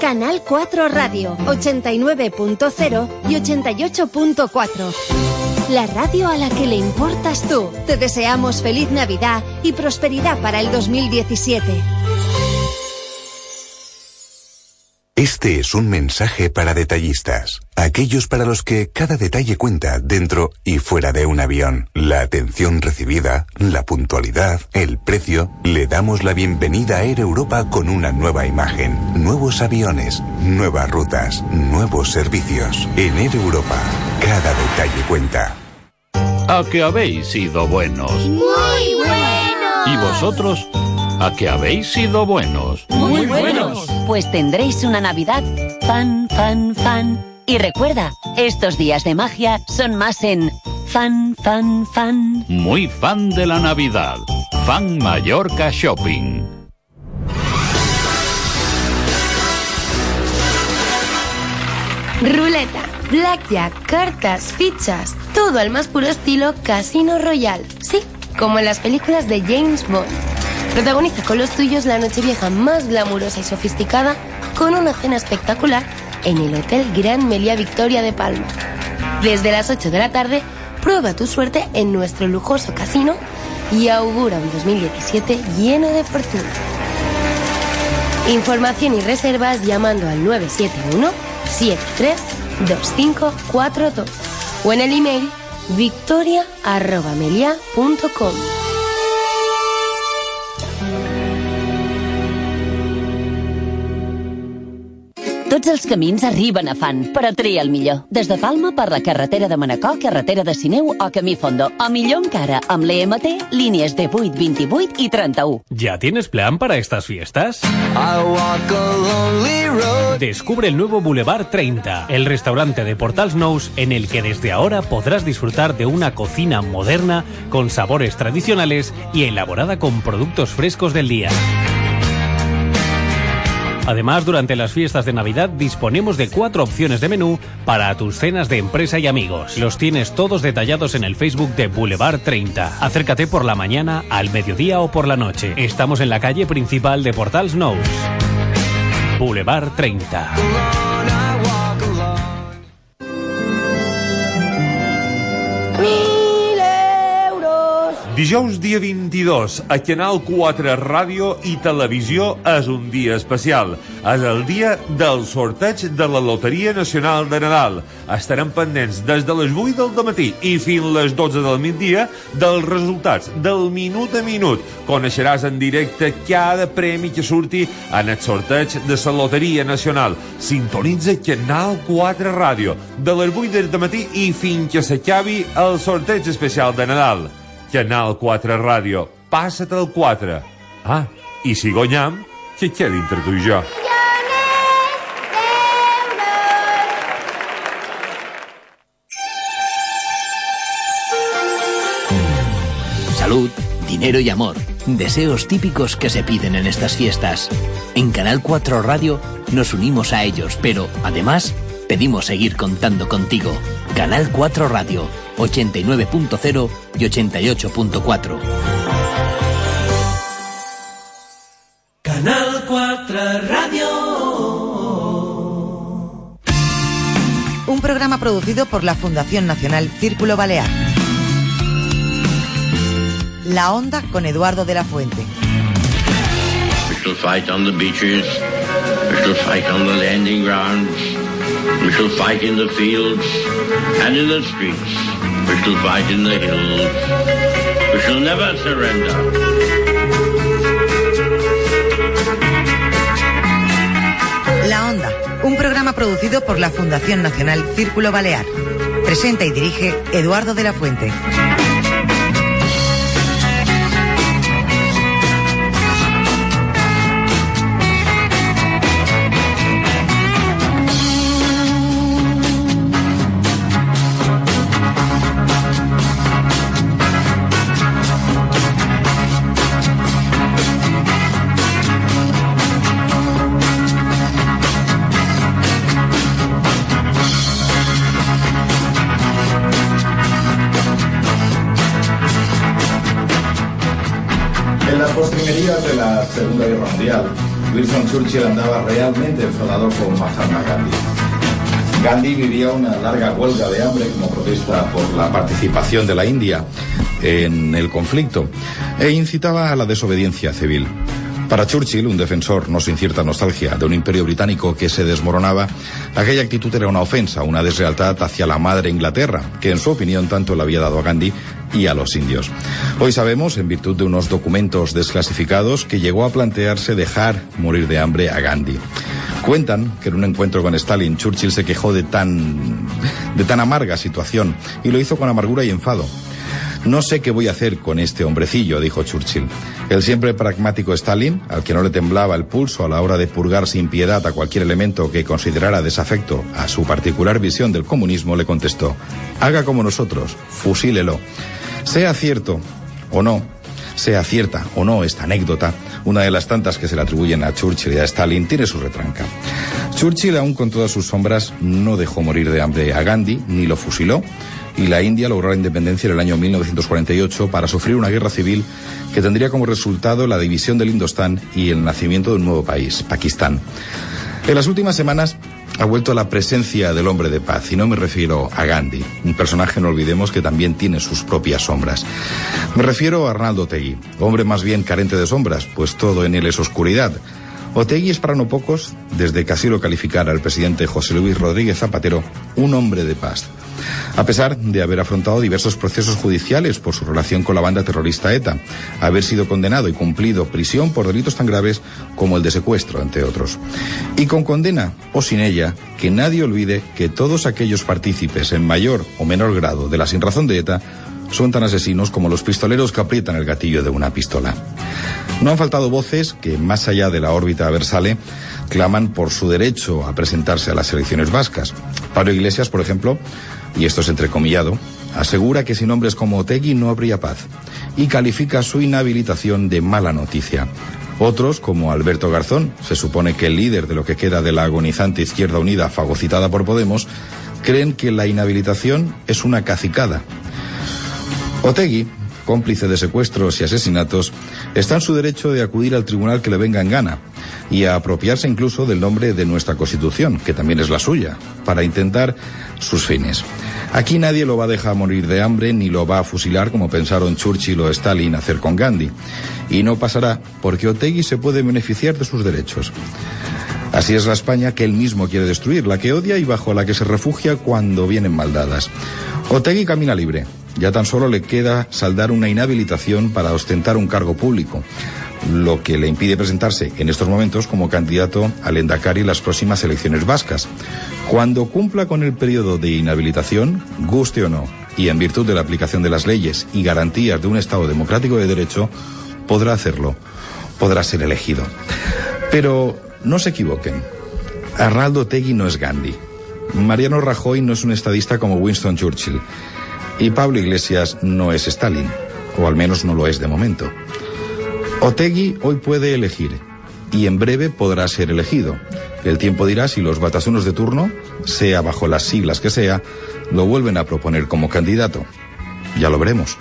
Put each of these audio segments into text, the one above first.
Canal 4 Radio, 89.0 y 88.4. La radio a la que le importas tú. Te deseamos feliz Navidad y prosperidad para el 2017. Este es un mensaje para detallistas, aquellos para los que cada detalle cuenta dentro y fuera de un avión. La atención recibida, la puntualidad, el precio. Le damos la bienvenida a Air Europa con una nueva imagen, nuevos aviones, nuevas rutas, nuevos servicios. En Air Europa, cada detalle cuenta. A que habéis sido buenos. Muy buenos. ¿Y vosotros? A que habéis sido buenos. Muy buenos. Pues tendréis una Navidad fan, fan, fan. Y recuerda, estos días de magia son más en fan, fan, fan. Muy fan de la Navidad. Fan Mallorca Shopping. Ruleta, blackjack, cartas, fichas, todo al más puro estilo Casino Royal. Sí, como en las películas de James Bond. Protagoniza con los tuyos la nochevieja más glamurosa y sofisticada con una cena espectacular en el Hotel Gran Melia Victoria de Palma. Desde las 8 de la tarde, prueba tu suerte en nuestro lujoso casino y augura un 2017 lleno de fortuna. Información y reservas llamando al 971 732542 o en el email victoria@melia.com. Tots els camins arriben a Fan, però tria el millor. Des de Palma per la carretera de Manacor, carretera de Sineu o Camí Fondo. O millor encara, amb l'EMT, línies de 8, 28 i 31. ¿Ya tienes plan para estas fiestas? Descubre el nuevo Boulevard 30, el restaurante de Portals Nous en el que desde ahora podrás disfrutar de una cocina moderna con sabores tradicionales y elaborada con productos frescos del día. Además, durante las fiestas de Navidad disponemos de cuatro opciones de menú para tus cenas de empresa y amigos. Los tienes todos detallados en el Facebook de Boulevard 30. Acércate por la mañana, al mediodía o por la noche. Estamos en la calle principal de Portals Nous. Boulevard 30. Dijous dia 22, a Canal 4 Ràdio i Televisió és un dia especial. És el dia del sorteig de la Loteria Nacional de Nadal. Estarem pendents des de les 8 del matí i fins les 12 del migdia dels resultats del minut a minut. Coneixeràs en directe cada premi que surti en el sorteig de la Loteria Nacional. Sintonitza Canal 4 Ràdio de les 8 del matí i fins que s'acabi el sorteig especial de Nadal. Canal 4 Ràdio. Passa't el 4. Ah, i si guanyam, que quedi entre tu i jo. Salud, dinero y amor. Deseos típicos que se piden en estas fiestas. En Canal 4 Radio nos unimos a ellos, pero además pedimos seguir contando contigo. Canal 4 Radio, 89.0 y 88.4. Canal 4 Radio. Un programa producido por la Fundación Nacional Círculo Balear. La Onda con Eduardo de la Fuente. We shall fight on the beaches. We shall fight on the landing grounds. We shall fight in the fields and in the streets. We shall fight in the hills. We shall never surrender. La Onda, un programa producido por la Fundación Nacional Círculo Balear. Presenta y dirige Eduardo de la Fuente. De la Segunda Guerra Mundial, Winston Churchill andaba realmente enfadado con Mahatma Gandhi. Gandhi vivía una larga huelga de hambre como protesta por la participación de la India en el conflicto e incitaba a la desobediencia civil. Para Churchill, un defensor no sin cierta nostalgia de un imperio británico que se desmoronaba, aquella actitud era una ofensa, una deslealtad hacia la madre Inglaterra, que en su opinión tanto le había dado a Gandhi y a los indios. Hoy sabemos, en virtud de unos documentos desclasificados, que llegó a plantearse dejar morir de hambre a Gandhi. Cuentan que en un encuentro con Stalin, Churchill se quejó de tan, de tan amarga situación y lo hizo con amargura y enfado. No sé qué voy a hacer con este hombrecillo, dijo Churchill. El siempre pragmático Stalin, al que no le temblaba el pulso a la hora de purgar sin piedad a cualquier elemento que considerara desafecto a su particular visión del comunismo, le contestó, haga como nosotros, fusílelo. Sea cierto o no, sea cierta o no esta anécdota, una de las tantas que se le atribuyen a Churchill y a Stalin, tiene su retranca. Churchill, aún con todas sus sombras, no dejó morir de hambre a Gandhi, ni lo fusiló, y la India logró la independencia en el año 1948 para sufrir una guerra civil que tendría como resultado la división del Indostán y el nacimiento de un nuevo país, Pakistán. En las últimas semanas ha vuelto la presencia del hombre de paz, y no me refiero a Gandhi, un personaje, no olvidemos, que también tiene sus propias sombras. Me refiero a Arnaldo Tegui, hombre más bien carente de sombras, pues todo en él es oscuridad. Otegui es para no pocos, desde que así lo calificara el presidente José Luis Rodríguez Zapatero, un hombre de paz. A pesar de haber afrontado diversos procesos judiciales por su relación con la banda terrorista ETA, haber sido condenado y cumplido prisión por delitos tan graves como el de secuestro, entre otros. Y con condena o sin ella, que nadie olvide que todos aquellos partícipes en mayor o menor grado de la sinrazón de ETA son tan asesinos como los pistoleros que aprietan el gatillo de una pistola. No han faltado voces que, más allá de la órbita aversale, claman por su derecho a presentarse a las elecciones vascas. Pablo Iglesias, por ejemplo, y esto es entrecomillado, asegura que sin hombres como Otegui no habría paz y califica su inhabilitación de mala noticia. Otros, como Alberto Garzón, se supone que el líder de lo que queda de la agonizante Izquierda Unida fagocitada por Podemos, creen que la inhabilitación es una cacicada. Otegui, cómplice de secuestros y asesinatos, está en su derecho de acudir al tribunal que le venga en gana y a apropiarse incluso del nombre de nuestra Constitución, que también es la suya, para intentar sus fines. Aquí nadie lo va a dejar morir de hambre ni lo va a fusilar como pensaron Churchill o Stalin hacer con Gandhi. Y no pasará porque Otegui se puede beneficiar de sus derechos. Así es la España que él mismo quiere destruir, la que odia y bajo la que se refugia cuando vienen maldadas. Otegui camina libre. Ya tan solo le queda saldar una inhabilitación para ostentar un cargo público lo que le impide presentarse en estos momentos como candidato al Endacari en las próximas elecciones vascas. Cuando cumpla con el periodo de inhabilitación, guste o no, y en virtud de la aplicación de las leyes y garantías de un Estado democrático de derecho, podrá hacerlo, podrá ser elegido. Pero no se equivoquen. Arnaldo Tegui no es Gandhi. Mariano Rajoy no es un estadista como Winston Churchill. Y Pablo Iglesias no es Stalin, o al menos no lo es de momento. Otegui hoy puede elegir y en breve podrá ser elegido. El tiempo dirá si los batasunos de turno, sea bajo las siglas que sea, lo vuelven a proponer como candidato. Ya lo veremos.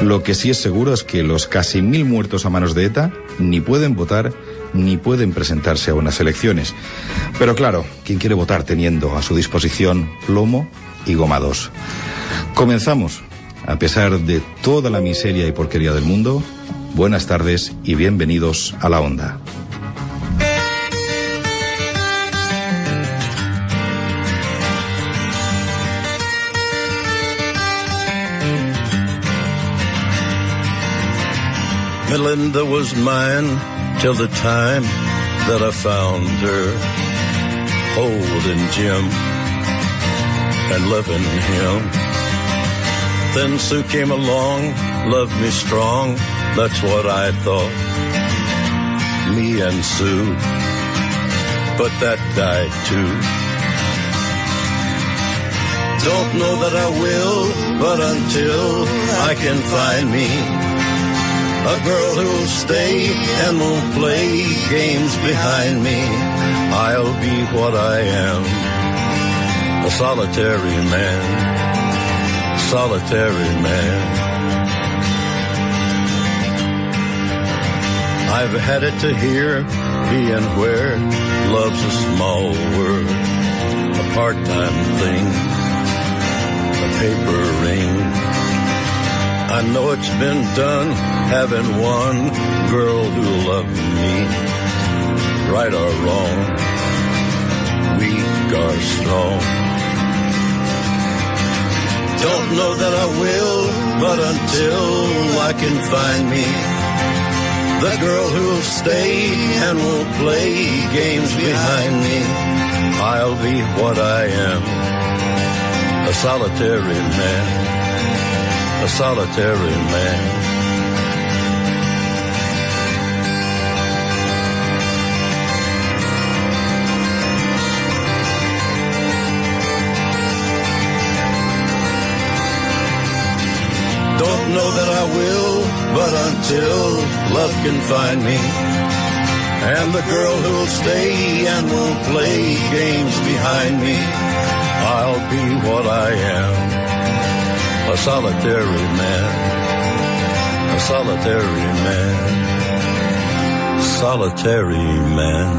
Lo que sí es seguro es que los casi mil muertos a manos de ETA ni pueden votar ni pueden presentarse a unas elecciones. Pero claro, ¿quién quiere votar teniendo a su disposición plomo y gomados? Comenzamos. A pesar de toda la miseria y porquería del mundo, Buenas tardes y bienvenidos a la onda. Melinda was mine till the time that I found her holding Jim and loving him. Then Sue came along, loved me strong that's what I thought. Me and Sue. But that died too. Don't know that I will, but until I can find me a girl who'll stay and won't play games behind me, I'll be what I am. A solitary man, solitary man. I've had it to hear being where love's a small word, a part-time thing, a paper ring. I know it's been done having one girl who loved me, right or wrong, weak or strong. Don't know that I will, but until I can find me the girl who'll stay and will play games behind me, I'll be what I am, a solitary man, a solitary man. Don't know that I will, but until love can find me, and the girl who'll stay and won't play games behind me, I'll be what I am, a solitary man, a solitary man, solitary man.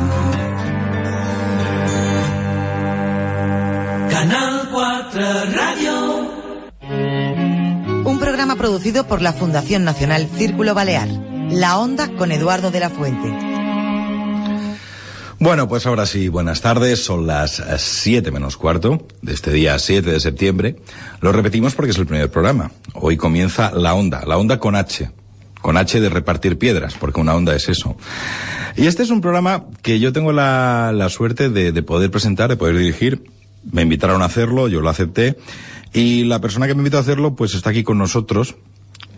Canal 4 Radio. Programa producido por la Fundación Nacional Círculo Balear. La Onda con Eduardo de la Fuente. Bueno, pues ahora sí, buenas tardes. Son las 7 menos cuarto de este día 7 de septiembre. Lo repetimos porque es el primer programa. Hoy comienza La Onda, La Onda con H. Con H de repartir piedras, porque una onda es eso. Y este es un programa que yo tengo la, la suerte de, de poder presentar, de poder dirigir. Me invitaron a hacerlo, yo lo acepté. Y la persona que me invitó a hacerlo, pues está aquí con nosotros.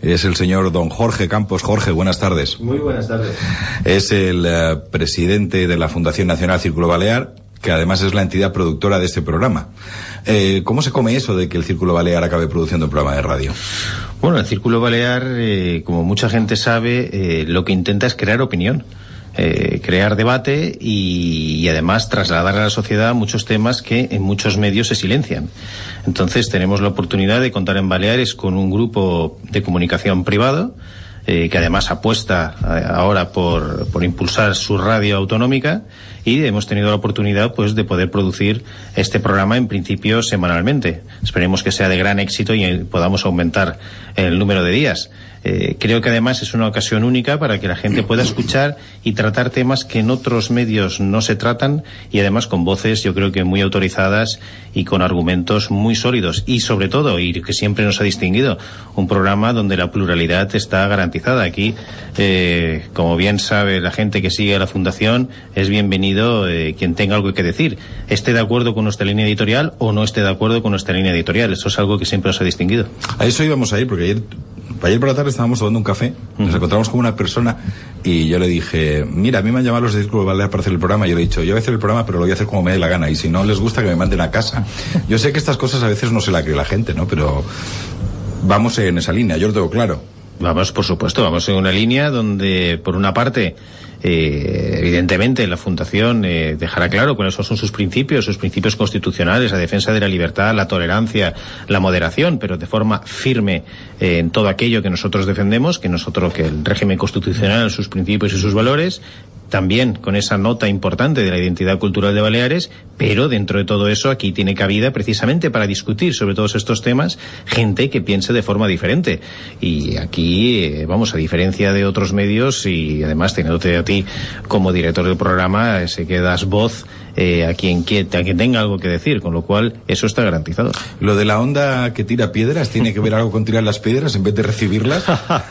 Es el señor don Jorge Campos. Jorge, buenas tardes. Muy buenas tardes. Es el eh, presidente de la Fundación Nacional Círculo Balear, que además es la entidad productora de este programa. Eh, ¿Cómo se come eso de que el Círculo Balear acabe produciendo un programa de radio? Bueno, el Círculo Balear, eh, como mucha gente sabe, eh, lo que intenta es crear opinión. Eh, crear debate y, además trasladar a la sociedad muchos temas que en muchos medios se silencian. Entonces tenemos la oportunidad de contar en Baleares con un grupo de comunicación privado eh, que además apuesta eh, ahora por, por impulsar su radio autonómica y hemos tenido la oportunidad pues de poder producir este programa en principio semanalmente. Esperemos que sea de gran éxito y podamos aumentar el número de días. Eh, creo que además es una ocasión única para que la gente pueda escuchar y tratar temas que en otros medios no se tratan y además con voces yo creo que muy autorizadas y con argumentos muy sólidos. Y sobre todo y que siempre nos ha distinguido un programa donde la pluralidad está garantizada. Aquí eh, como bien sabe la gente que sigue a la fundación es bienvenido eh, quien tenga algo que decir. Esté de acuerdo con nuestra línea editorial o no esté de acuerdo con nuestra línea editorial. Eso es algo que siempre nos ha distinguido. A eso íbamos a ir porque ayer Ayer por la tarde estábamos tomando un café, nos encontramos con una persona y yo le dije, mira, a mí me han llamado los de Círculo Balear para hacer el programa. Y yo le he dicho, yo voy a hacer el programa, pero lo voy a hacer como me dé la gana. Y si no les gusta, que me manden a casa. Yo sé que estas cosas a veces no se la cree la gente, ¿no? Pero vamos en esa línea, yo lo tengo claro. Vamos, por supuesto, vamos en una línea donde, por una parte, eh, evidentemente la Fundación eh, dejará claro cuáles son sus principios, sus principios constitucionales, la defensa de la libertad, la tolerancia, la moderación, pero de forma firme eh, en todo aquello que nosotros defendemos, que nosotros, que el régimen constitucional, sus principios y sus valores, también con esa nota importante de la identidad cultural de Baleares, pero dentro de todo eso aquí tiene cabida precisamente para discutir sobre todos estos temas gente que piense de forma diferente. Y aquí, eh, vamos, a diferencia de otros medios y además teniéndote a ti como director del programa, sé que das voz eh, a, quien, a quien tenga algo que decir, con lo cual eso está garantizado. Lo de la onda que tira piedras, ¿tiene que ver algo con tirar las piedras en vez de recibirlas?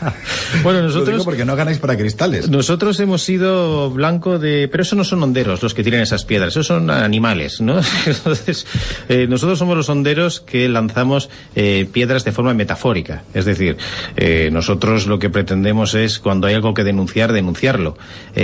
bueno, nosotros... Lo digo porque no ganáis para cristales. Nosotros hemos sido blanco de... Pero eso no son honderos los que tiran esas piedras, esos son animales, ¿no? Entonces, eh, nosotros somos los honderos que lanzamos eh, piedras de forma metafórica. Es decir, eh, nosotros lo que pretendemos es, cuando hay algo que denunciar, denunciarlo.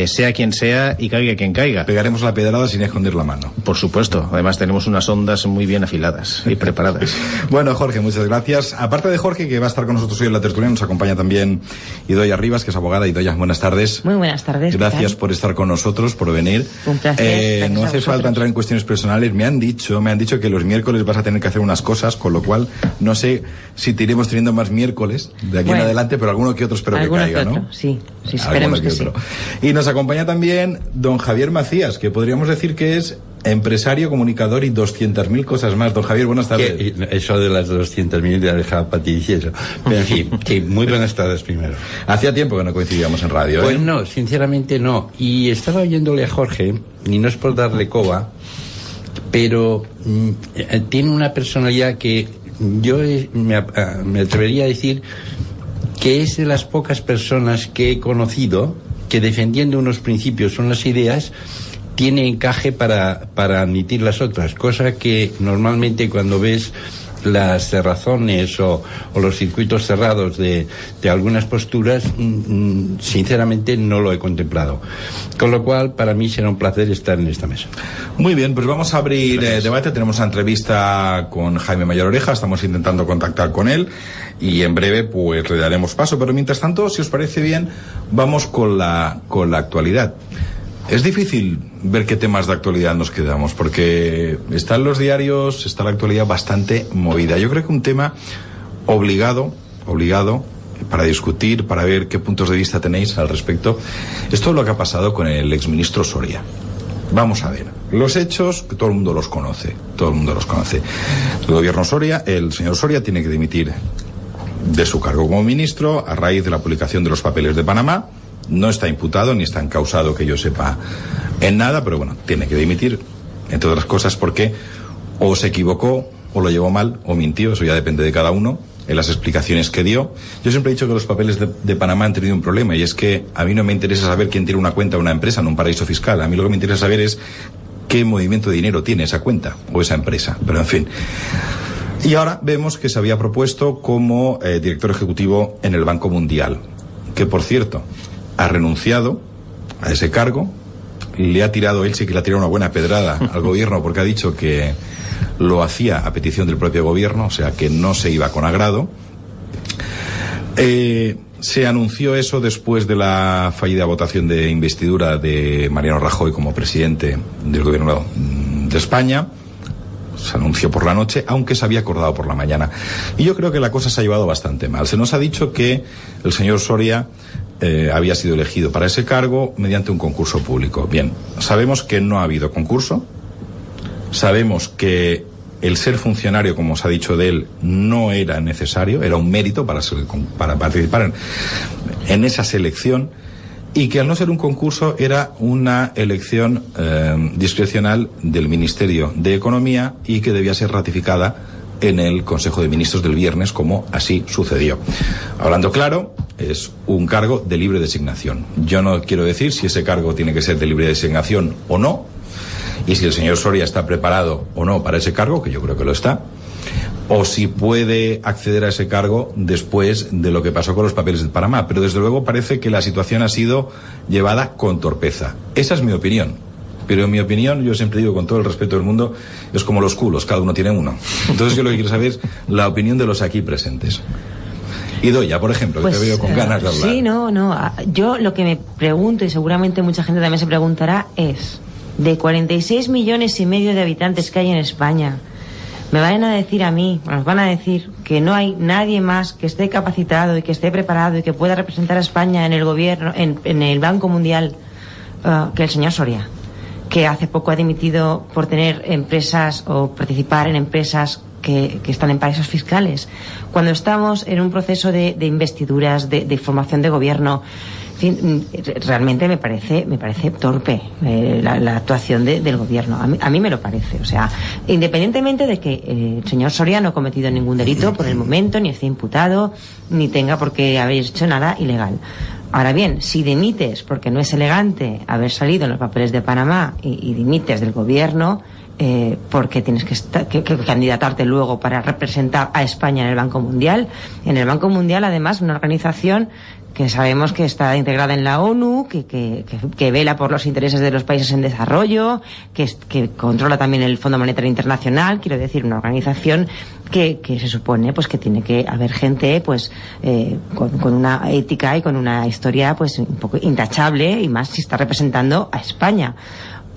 sea quien sea y caiga quien caiga. Pegaremos la pedrada sin esconder tender la mano. Por supuesto. Además tenemos unas ondas muy bien afiladas y preparadas. bueno, Jorge, muchas gracias. Aparte de Jorge, que va a estar con nosotros hoy en la tertulia, nos acompaña también Idoya Rivas, que es abogada. Idoya, buenas tardes. Muy buenas tardes. Gracias por estar con nosotros, por venir. Un placer. Eh, no hace falta entrar en cuestiones personales. Me han dicho, me han dicho que los miércoles vas a tener que hacer unas cosas, con lo cual no sé si te iremos teniendo más miércoles de aquí en adelante, pero alguno que otro espero que caiga, ¿no? Sí, sí, esperemos que, sí. Y nos acompaña también don Javier Macías, que podríamos decir que es empresario, comunicador y 200.000 cosas más. Don Javier, buenas tardes. Eso de las 200.000 ya dejado para ti y eso. Pero en fin, sí, muy buenas tardes primero. Hacía tiempo que no coincidíamos en radio, ¿eh? Pues no, sinceramente no. Y estaba oyéndole a Jorge, y no es por darle coba, pero mm, eh, tiene una personalidad que yo me, me atrevería a decir que es de las pocas personas que he conocido que defendiendo unos principios, unas ideas, tiene encaje para, para admitir las otras, cosa que normalmente cuando ves las cerrazones o, o, los circuitos cerrados de, de algunas posturas, mm, sinceramente no lo he contemplado. Con lo cual, para mí será un placer estar en esta mesa. Muy bien, pues vamos a abrir eh, debate. Tenemos una entrevista con Jaime Mayor Oreja, estamos intentando contactar con él y en breve pues le daremos paso. Pero mientras tanto, si os parece bien, vamos con la, con la actualidad. Es difícil ver qué temas de actualidad nos quedamos, porque están los diarios, está la actualidad bastante movida. Yo creo que un tema obligado, obligado, para discutir, para ver qué puntos de vista tenéis al respecto, es todo lo que ha pasado con el exministro Soria. Vamos a ver. Los hechos, que todo el mundo los conoce, todo el mundo los conoce. El gobierno Soria, el señor Soria tiene que dimitir de su cargo como ministro a raíz de la publicación de los papeles de Panamá no está imputado ni está encausado que yo sepa en nada, pero bueno, tiene que dimitir, entre otras cosas, porque o se equivocó, o lo llevó mal, o mintió, eso ya depende de cada uno, en las explicaciones que dio. Yo siempre he dicho que los papeles de, Panamá han tenido un problema, y es que a mí no me interesa saber quién tiene una cuenta de una empresa en un paraíso fiscal, a mí lo que me interesa saber es qué movimiento de dinero tiene esa cuenta o esa empresa, pero en fin. Y ahora vemos que se había propuesto como eh, director ejecutivo en el Banco Mundial, que por cierto, ha renunciado a ese cargo, le ha tirado, él sí que le ha tirado una buena pedrada al gobierno porque ha dicho que lo hacía a petición del propio gobierno, o sea que no se iba con agrado. Eh, se anunció eso después de la fallida votación de investidura de Mariano Rajoy como presidente del gobierno de España. Se anunció por la noche, aunque se había acordado por la mañana. Y yo creo que la cosa se ha llevado bastante mal. Se nos ha dicho que el señor Soria eh, había sido elegido para ese cargo mediante un concurso público. Bien, sabemos que no ha habido concurso, sabemos que el ser funcionario, como se ha dicho de él, no era necesario, era un mérito para, ser, para participar en, esa selección y que al no ser un concurso era una elección eh, discrecional del Ministerio de Economía y que debía ser ratificada en el Consejo de Ministros del viernes, como así sucedió. Hablando claro, es un cargo de libre designación. Yo no quiero decir si ese cargo tiene que ser de libre designación o no, y si el señor Soria está preparado o no para ese cargo, que yo creo que lo está, o si puede acceder a ese cargo después de lo que pasó con los papeles de Panamá. Pero desde luego parece que la situación ha sido llevada con torpeza. Esa es mi opinión. Pero en mi opinión, yo siempre digo con todo el respeto del mundo, es como los culos, cada uno tiene uno. Entonces yo lo que quiero saber es la opinión de los aquí presentes. Y Doya, por ejemplo, que te Pues, veo con eh, ganas de hablar. Sí, no, no. ah, Yo lo que me pregunto, y seguramente mucha gente también se preguntará, es, de 46 millones y medio de habitantes que hay en España, me van a decir a mí, nos van a decir que no hay nadie más que esté capacitado y que esté preparado y que pueda representar a España en el gobierno, en, en el Banco Mundial, ah, que el señor Soria, que hace poco ha dimitido por tener empresas o participar en empresas que, están en paraísos fiscales. Cuando estamos en un proceso de, investiduras, de, formación de gobierno, mm, realmente me parece, me parece torpe eh, la, la actuación de- del gobierno. A mí, a mí me lo parece. O sea, independientemente de que eh, el señor Soria no ha cometido ningún delito por el momento, ni esté imputado, ni tenga por qué haber hecho nada ilegal. Ahora bien, si dimites porque no es elegante haber salido en los papeles de Panamá y, dimites del gobierno, eh, porque tienes que, que- que candidatarte luego para representar a España en el Banco Mundial. En el Banco Mundial, además, una organización que sabemos que está integrada en la ONU, que, que, que, vela por los intereses de los países en desarrollo, que, que controla también el Fondo Monetario Internacional, quiero decir, una organización que, que se supone pues que tiene que haber gente pues eh, con, con, una ética y con una historia pues un poco intachable y más si está representando a España.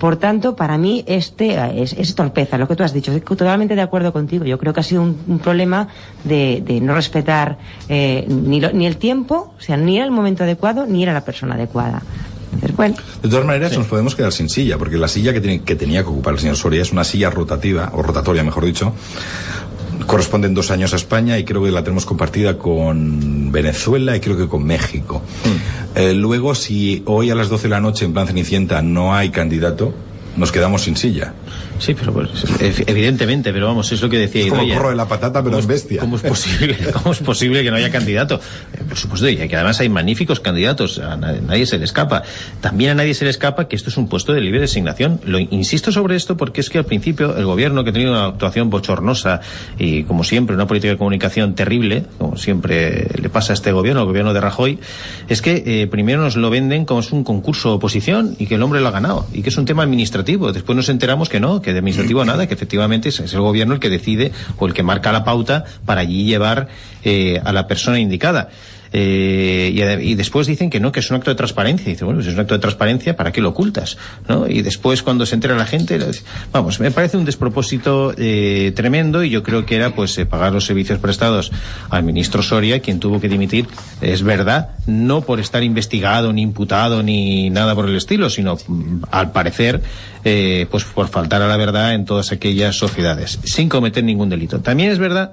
Por tanto, para mí este es, es, torpeza, lo que tú has dicho. Estoy totalmente de acuerdo contigo. Yo creo que ha sido un, un problema de, de, no respetar eh, ni, lo, ni el tiempo, o sea, ni era el momento adecuado, ni era la persona adecuada. Bueno. De todas maneras, sí. nos podemos quedar sin silla, porque la silla que, tiene, que tenía que ocupar el señor Soria es una silla rotativa, o rotatoria, mejor dicho, corresponden dos años a España y creo que la tenemos compartida con Venezuela y creo que con México. Mm. Eh, luego, si hoy a las 12 de la noche en plan Cenicienta no hay candidato, nos quedamos sin silla. Sí, pero pues, evidentemente, pero vamos, es lo que decía es como Idoia. de la patata, pero es bestia. ¿Cómo es posible, cómo es posible que no haya candidato? Eh, por supuesto, y que además hay magníficos candidatos, a nadie, nadie, se le escapa. También a nadie se le escapa que esto es un puesto de libre designación. Lo insisto sobre esto porque es que al principio el gobierno que ha tenido una actuación bochornosa y como siempre una política de comunicación terrible, como siempre le pasa a este gobierno, el gobierno de Rajoy, es que eh, primero nos lo venden como es un concurso de oposición y que el hombre lo ha ganado y que es un tema administrativo. Después nos enteramos que no, que administrativo nada, que efectivamente es, es, el gobierno el que decide o el que marca la pauta para allí llevar eh, a la persona indicada. Eh, y, y, después dicen que no, que es un acto de transparencia. Y dice, bueno, pues es un acto de transparencia, ¿para qué lo ocultas? ¿no? Y después cuando se entera la gente, vamos, me parece un despropósito eh, tremendo y yo creo que era pues eh, pagar los servicios prestados al ministro Soria, quien tuvo que dimitir, es verdad, no por estar investigado, ni imputado, ni nada por el estilo, sino al parecer, eh, pues por faltar a la verdad en todas aquellas sociedades, sin cometer ningún delito. También es verdad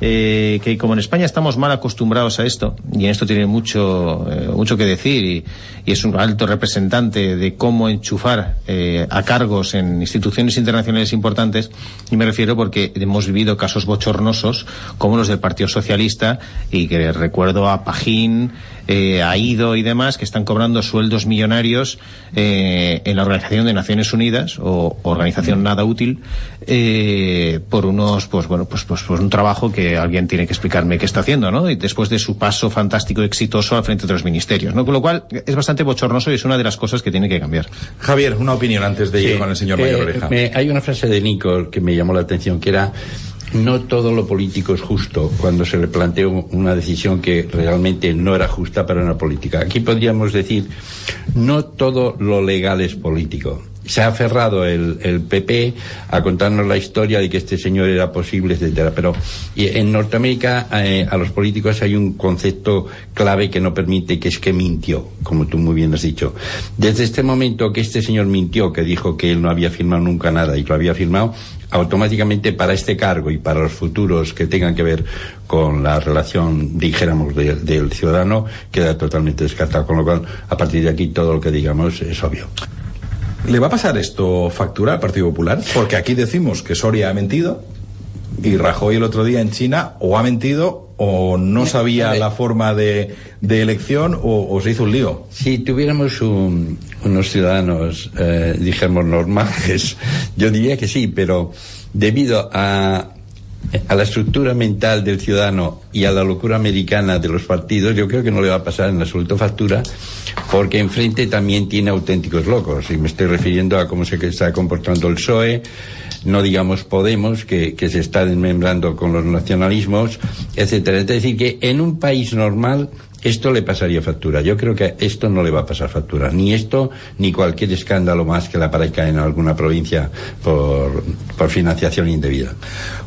eh, que como en España estamos mal acostumbrados a esto, y en esto tiene mucho, eh, mucho que decir, y, y, es un alto representante de cómo enchufar eh, a cargos en instituciones internacionales importantes, y me refiero porque hemos vivido casos bochornosos como los del Partido Socialista, y que recuerdo a Pajín, eh, a IDO y demás que están cobrando sueldos millonarios eh, en la Organización de Naciones Unidas o organización nada útil eh, por unos pues bueno pues, pues, pues un trabajo que alguien tiene que explicarme qué está haciendo ¿no? y después de su paso fantástico exitoso al frente de los ministerios ¿no? con lo cual es bastante bochornoso y es una de las cosas que tiene que cambiar Javier una opinión antes de sí. ir con el señor Mayor Oreja me, hay una frase de Nico que me llamó la atención que era no todo lo político es justo cuando se le planteó una decisión que realmente no era justa para una política. Aquí podríamos decir, no todo lo legal es político. Se ha aferrado el, el PP a contarnos la historia de que este señor era posible, etcétera. Pero en Norteamérica eh, a los políticos hay un concepto clave que no permite, que es que mintió, como tú muy bien has dicho. Desde este momento que este señor mintió, que dijo que él no había firmado nunca nada y lo había firmado, automáticamente para este cargo y para los futuros que tengan que ver con la relación, dijéramos, de, del ciudadano, queda totalmente descartado. Con lo cual, a partir de aquí, todo lo que digamos es obvio. ¿Le va a pasar esto factura al Partido Popular? Porque aquí decimos que Soria ha mentido y Rajoy el otro día en China o ha mentido o no sabía la forma de, de elección o, o, se hizo un lío. Si tuviéramos un, unos ciudadanos, eh, dijéramos, normales, yo diría que sí, pero debido a, a la estructura mental del ciudadano y a la locura americana de los partidos, yo creo que no le va a pasar en absoluto factura, porque enfrente también tiene auténticos locos. Y me estoy refiriendo a cómo se está comportando el PSOE, no digamos Podemos, que, que se está desmembrando con los nacionalismos, etcétera. Es decir, que en un país normal esto le pasaría factura. Yo creo que esto no le va a pasar factura. Ni esto, ni cualquier escándalo más que le aparezca en alguna provincia por, por financiación indebida.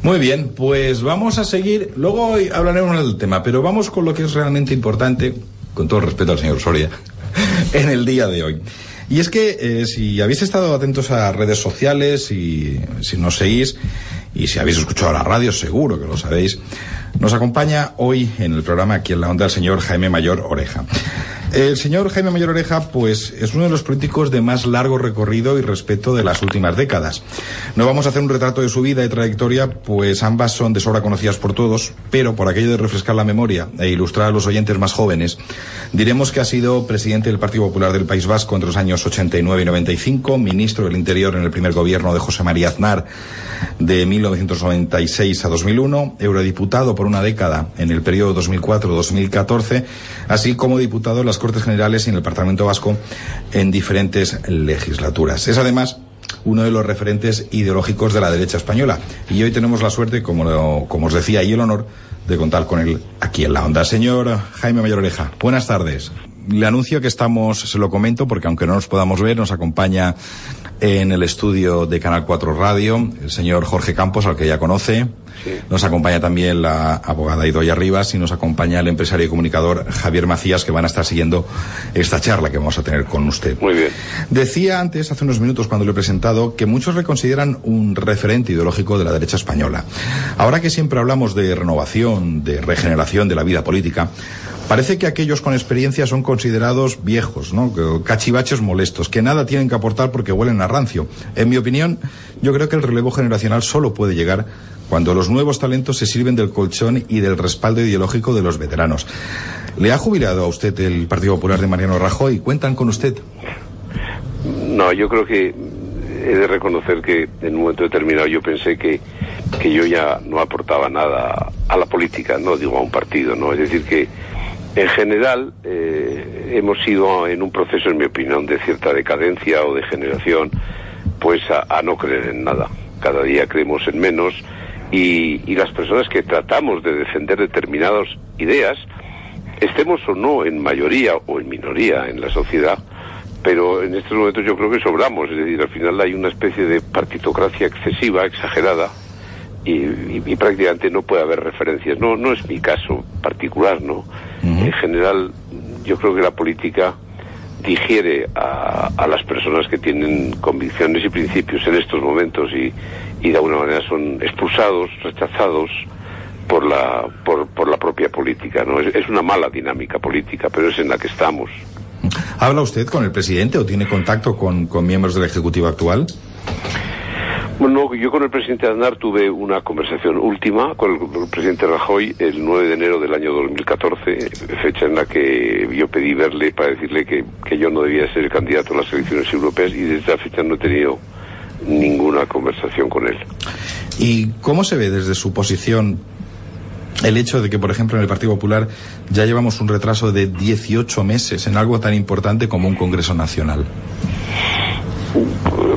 Muy bien, pues vamos a seguir. Luego hablaremos del tema, pero vamos con lo que es realmente importante, con todo respeto al señor Soria, en el día de hoy. Y es que eh, si habéis estado atentos a redes sociales y si nos seguís y si habéis escuchado la radio, seguro que lo sabéis, nos acompaña hoy en el programa aquí en la onda el señor Jaime Mayor Oreja. El señor Jaime Mayor Oreja, pues es uno de los políticos de más largo recorrido y respeto de las últimas décadas. No vamos a hacer un retrato de su vida y trayectoria, pues ambas son de sobra conocidas por todos, pero por aquello de refrescar la memoria e ilustrar a los oyentes más jóvenes, diremos que ha sido presidente del Partido Popular del País Vasco entre los años 89 y 95, ministro del Interior en el primer gobierno de José María Aznar de 1996 a 2001, eurodiputado por una década en el periodo 2004-2014, así como diputado en las Cortes Generales y en el Parlamento Vasco en diferentes legislaturas. Es además uno de los referentes ideológicos de la derecha española. Y hoy tenemos la suerte, como, como os decía, y el honor de contar con él aquí en la onda. Señor Jaime Mayor Oreja, buenas tardes. Le anuncio que estamos, se lo comento, porque aunque no nos podamos ver, nos acompaña en el estudio de Canal 4 Radio el señor Jorge Campos, al que ya conoce. Nos acompaña también la abogada Idoya Rivas y nos acompaña el empresario y comunicador Javier Macías, que van a estar siguiendo esta charla que vamos a tener con usted. Muy bien. Decía antes, hace unos minutos, cuando lo he presentado, que muchos le consideran un referente ideológico de la derecha española. Ahora que siempre hablamos de renovación, de regeneración de la vida política, Parece que aquellos con experiencia son considerados viejos, ¿no? cachivaches molestos, que nada tienen que aportar porque huelen a rancio. En mi opinión, yo creo que el relevo generacional solo puede llegar cuando los nuevos talentos se sirven del colchón y del respaldo ideológico de los veteranos. ¿Le ha jubilado a usted el Partido Popular de Mariano Rajoy? ¿Cuentan con usted? No, yo creo que he de reconocer que en un momento determinado yo pensé que, que yo ya no aportaba nada a la política, no digo a un partido, ¿no? Es decir, que en general, eh, hemos ido en un proceso, en mi opinión, de cierta decadencia o degeneración, pues a, no creer en nada. Cada día creemos en menos y, y las personas que tratamos de defender determinadas ideas, estemos o no en mayoría o en minoría en la sociedad, pero en estos momentos yo creo que sobramos, es decir, al final hay una especie de partitocracia excesiva, exagerada, y, prácticamente no puede haber referencias. No, no es mi caso particular, ¿no? En general, yo creo que la política digiere a, a, las personas que tienen convicciones y principios en estos momentos y, y de alguna manera son expulsados, rechazados por la, por, por la propia política. ¿no? Es, es, una mala dinámica política, pero es en la que estamos. ¿Habla usted con el presidente o tiene contacto con, con miembros del Ejecutivo actual? Bueno, yo con el presidente Aznar tuve una conversación última con el, presidente Rajoy el 9 de enero del año 2014, fecha en la que yo pedí verle para decirle que, que yo no debía ser el candidato a las elecciones europeas y desde esa fecha no he tenido ninguna conversación con él. ¿Y cómo se ve desde su posición el hecho de que, por ejemplo, en el Partido Popular ya llevamos un retraso de 18 meses en algo tan importante como un Congreso Nacional?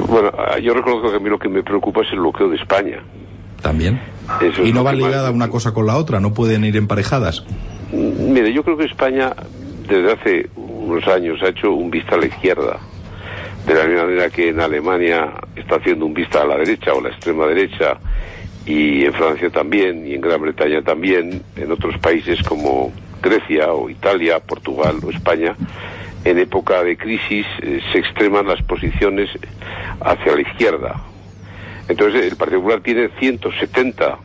Bueno, yo reconozco que a mí lo que me preocupa es el bloqueo de España. ¿También? ¿Y no van ligadas una cosa con la otra? ¿No pueden ir emparejadas? Mire, yo creo que España desde hace unos años ha hecho un vista a la izquierda. De la misma manera que en Alemania está haciendo un vista a la derecha o a la extrema derecha, y en Francia también, y en Gran Bretaña también, en otros países como Grecia o Italia, Portugal o España, en época de crisis eh, se extreman las posiciones hacia la izquierda. Entonces el Partido Popular tiene 170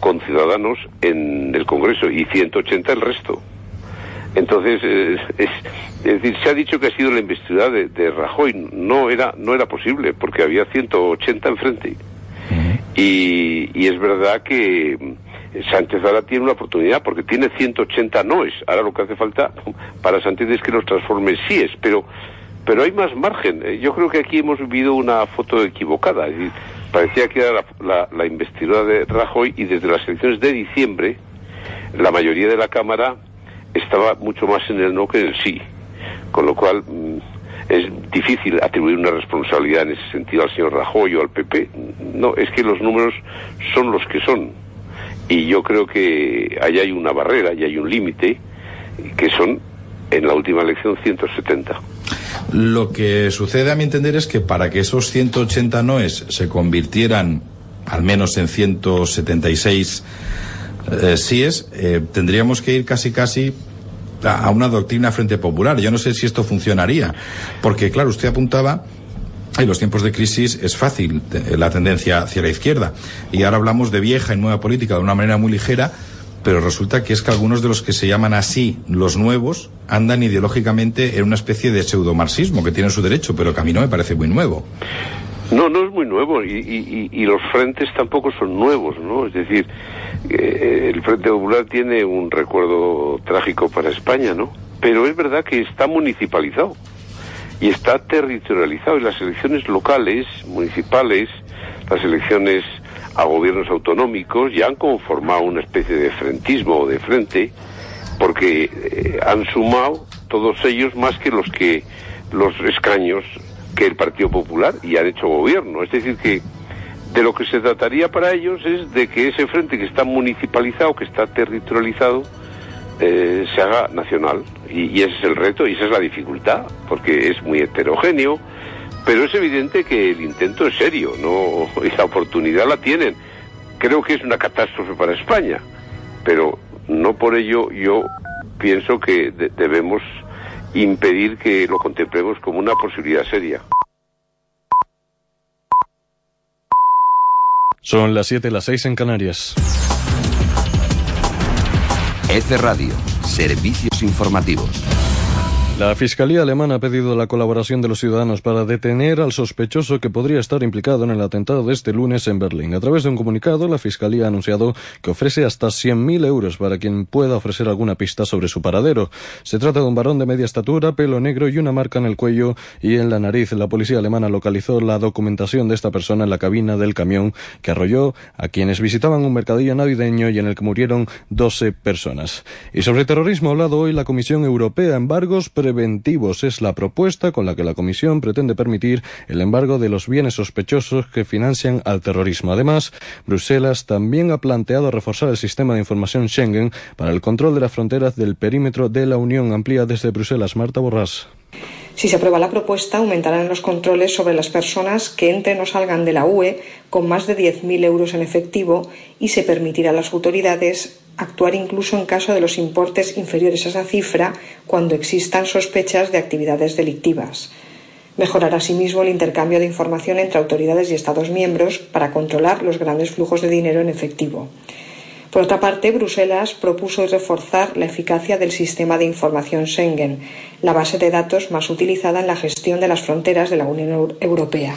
conciudadanos en el Congreso y 180 el resto. Entonces, eh, es, es, decir, se ha dicho que ha sido la investidura de, de, Rajoy. No era, no era posible, porque había 180 enfrente. y, y es verdad que Sánchez ahora tiene una oportunidad porque tiene 180 noes. Ahora lo que hace falta para Sánchez es que los transforme en síes, pero, pero hay más margen. Eh, yo creo que aquí hemos vivido una foto equivocada. Es decir, parecía que era la, la, investidura de Rajoy y desde las elecciones de diciembre la mayoría de la Cámara estaba mucho más en el no que en el sí. Con lo cual mm, es difícil atribuir una responsabilidad en ese sentido al señor Rajoy o al PP. No, es que los números son los que son y yo creo que ahí hay una barrera y hay un límite que son en la última elección 170. Lo que sucede a mi entender es que para que esos 180 noes se convirtieran al menos en 176 eh, síes, eh, tendríamos que ir casi casi a una doctrina frente popular. Yo no sé si esto funcionaría, porque claro, usted apuntaba en los tiempos de crisis es fácil la tendencia hacia la izquierda. Y ahora hablamos de vieja y nueva política de una manera muy ligera, pero resulta que es que algunos de los que se llaman así los nuevos andan ideológicamente en una especie de pseudomarxismo que tiene su derecho, pero que a mí no me parece muy nuevo. No, no es muy nuevo y, y, los frentes tampoco son nuevos, ¿no? Es decir, eh, el Frente Popular tiene un recuerdo trágico para España, ¿no? Pero es verdad que está municipalizado y está territorializado y las elecciones locales, municipales, las elecciones a gobiernos autonómicos ya han conformado una especie de frentismo o de frente porque eh, han sumado todos ellos más que los que los escaños que el Partido Popular y han hecho gobierno. Es decir, que de lo que se trataría para ellos es de que ese frente que está municipalizado, que está territorializado, eh, se haga nacional. Y, ese es el reto y esa es la dificultad, porque es muy heterogéneo, pero es evidente que el intento es serio, ¿no? y la oportunidad la tienen. Creo que es una catástrofe para España, pero no por ello yo pienso que debemos impedir que lo contemplemos como una posibilidad seria. Son las 7, las 6 en Canarias. F Radio, servicios informativos. La Fiscalía alemana ha pedido la colaboración de los ciudadanos para detener al sospechoso que podría estar implicado en el atentado de este lunes en Berlín. A través de un comunicado, la Fiscalía ha anunciado que ofrece hasta 100.000 euros para quien pueda ofrecer alguna pista sobre su paradero. Se trata de un varón de media estatura, pelo negro y una marca en el cuello y en la nariz. La policía alemana localizó la documentación de esta persona en la cabina del camión que arrolló a quienes visitaban un mercadillo navideño y en el que murieron 12 personas. Y sobre terrorismo ha hablado hoy la Comisión Europea. Embargos preventivos es la propuesta con la que la Comisión pretende permitir el embargo de los bienes sospechosos que financian al terrorismo. Además, Bruselas también ha planteado reforzar el sistema de información Schengen para el control de las fronteras del perímetro de la Unión. Amplía desde Bruselas. Marta Borrás. Si se aprueba la propuesta, aumentarán los controles sobre las personas que entren o salgan de la UE con más de 10.000 euros en efectivo y se permitirá a las autoridades actuar incluso en caso de los importes inferiores a esa cifra cuando existan sospechas de actividades delictivas. Mejorar asimismo el intercambio de información entre autoridades y Estados miembros para controlar los grandes flujos de dinero en efectivo. Por otra parte, Bruselas propuso reforzar la eficacia del sistema de información Schengen, la base de datos más utilizada en la gestión de las fronteras de la Unión Europea.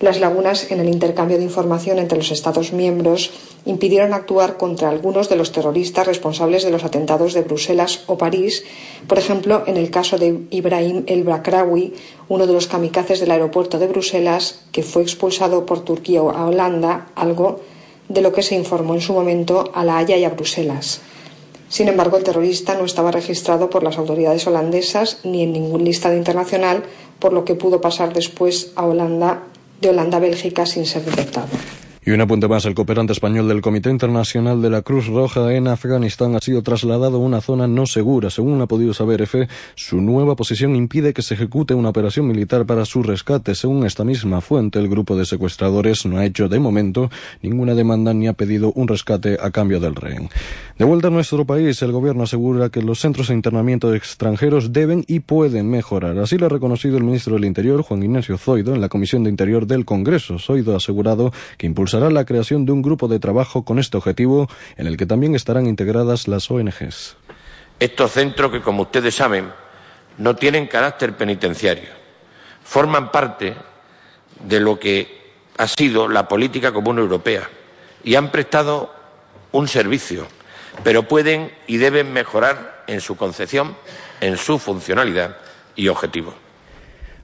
Las lagunas en el intercambio de información entre los Estados miembros impidieron actuar contra algunos de los terroristas responsables de los atentados de Bruselas o París, por ejemplo, en el caso de Ibrahim el Bakrawi, uno de los kamikazes del aeropuerto de Bruselas, que fue expulsado por Turquía a Holanda, algo de lo que se informó en su momento a La Haya y a Bruselas. Sin embargo, el terrorista no estaba registrado por las autoridades holandesas ni en ningún listado internacional, por lo que pudo pasar después a Holanda, de Holanda a Bélgica sin ser detectado. Y un apunte más, el cooperante español del Comité Internacional de la Cruz Roja en Afganistán ha sido trasladado a una zona no segura. Según ha podido saber EFE, su nueva posición impide que se ejecute una operación militar para su rescate. Según esta misma fuente, el grupo de secuestradores no ha hecho de momento ninguna demanda ni ha pedido un rescate a cambio del rehén. De vuelta a nuestro país, el gobierno asegura que los centros de internamiento de extranjeros deben y pueden mejorar. Así lo ha reconocido el ministro del Interior, Juan Ignacio Zoido, en la Comisión de Interior del Congreso. Zoido ha asegurado que impulsa será la creación de un grupo de trabajo con este objetivo en el que también estarán integradas las ONGs. Estos centros que, como ustedes saben, no tienen carácter penitenciario, forman parte de lo que ha sido la política común europea y han prestado un servicio, pero pueden y deben mejorar en su concepción, en su funcionalidad y objetivo.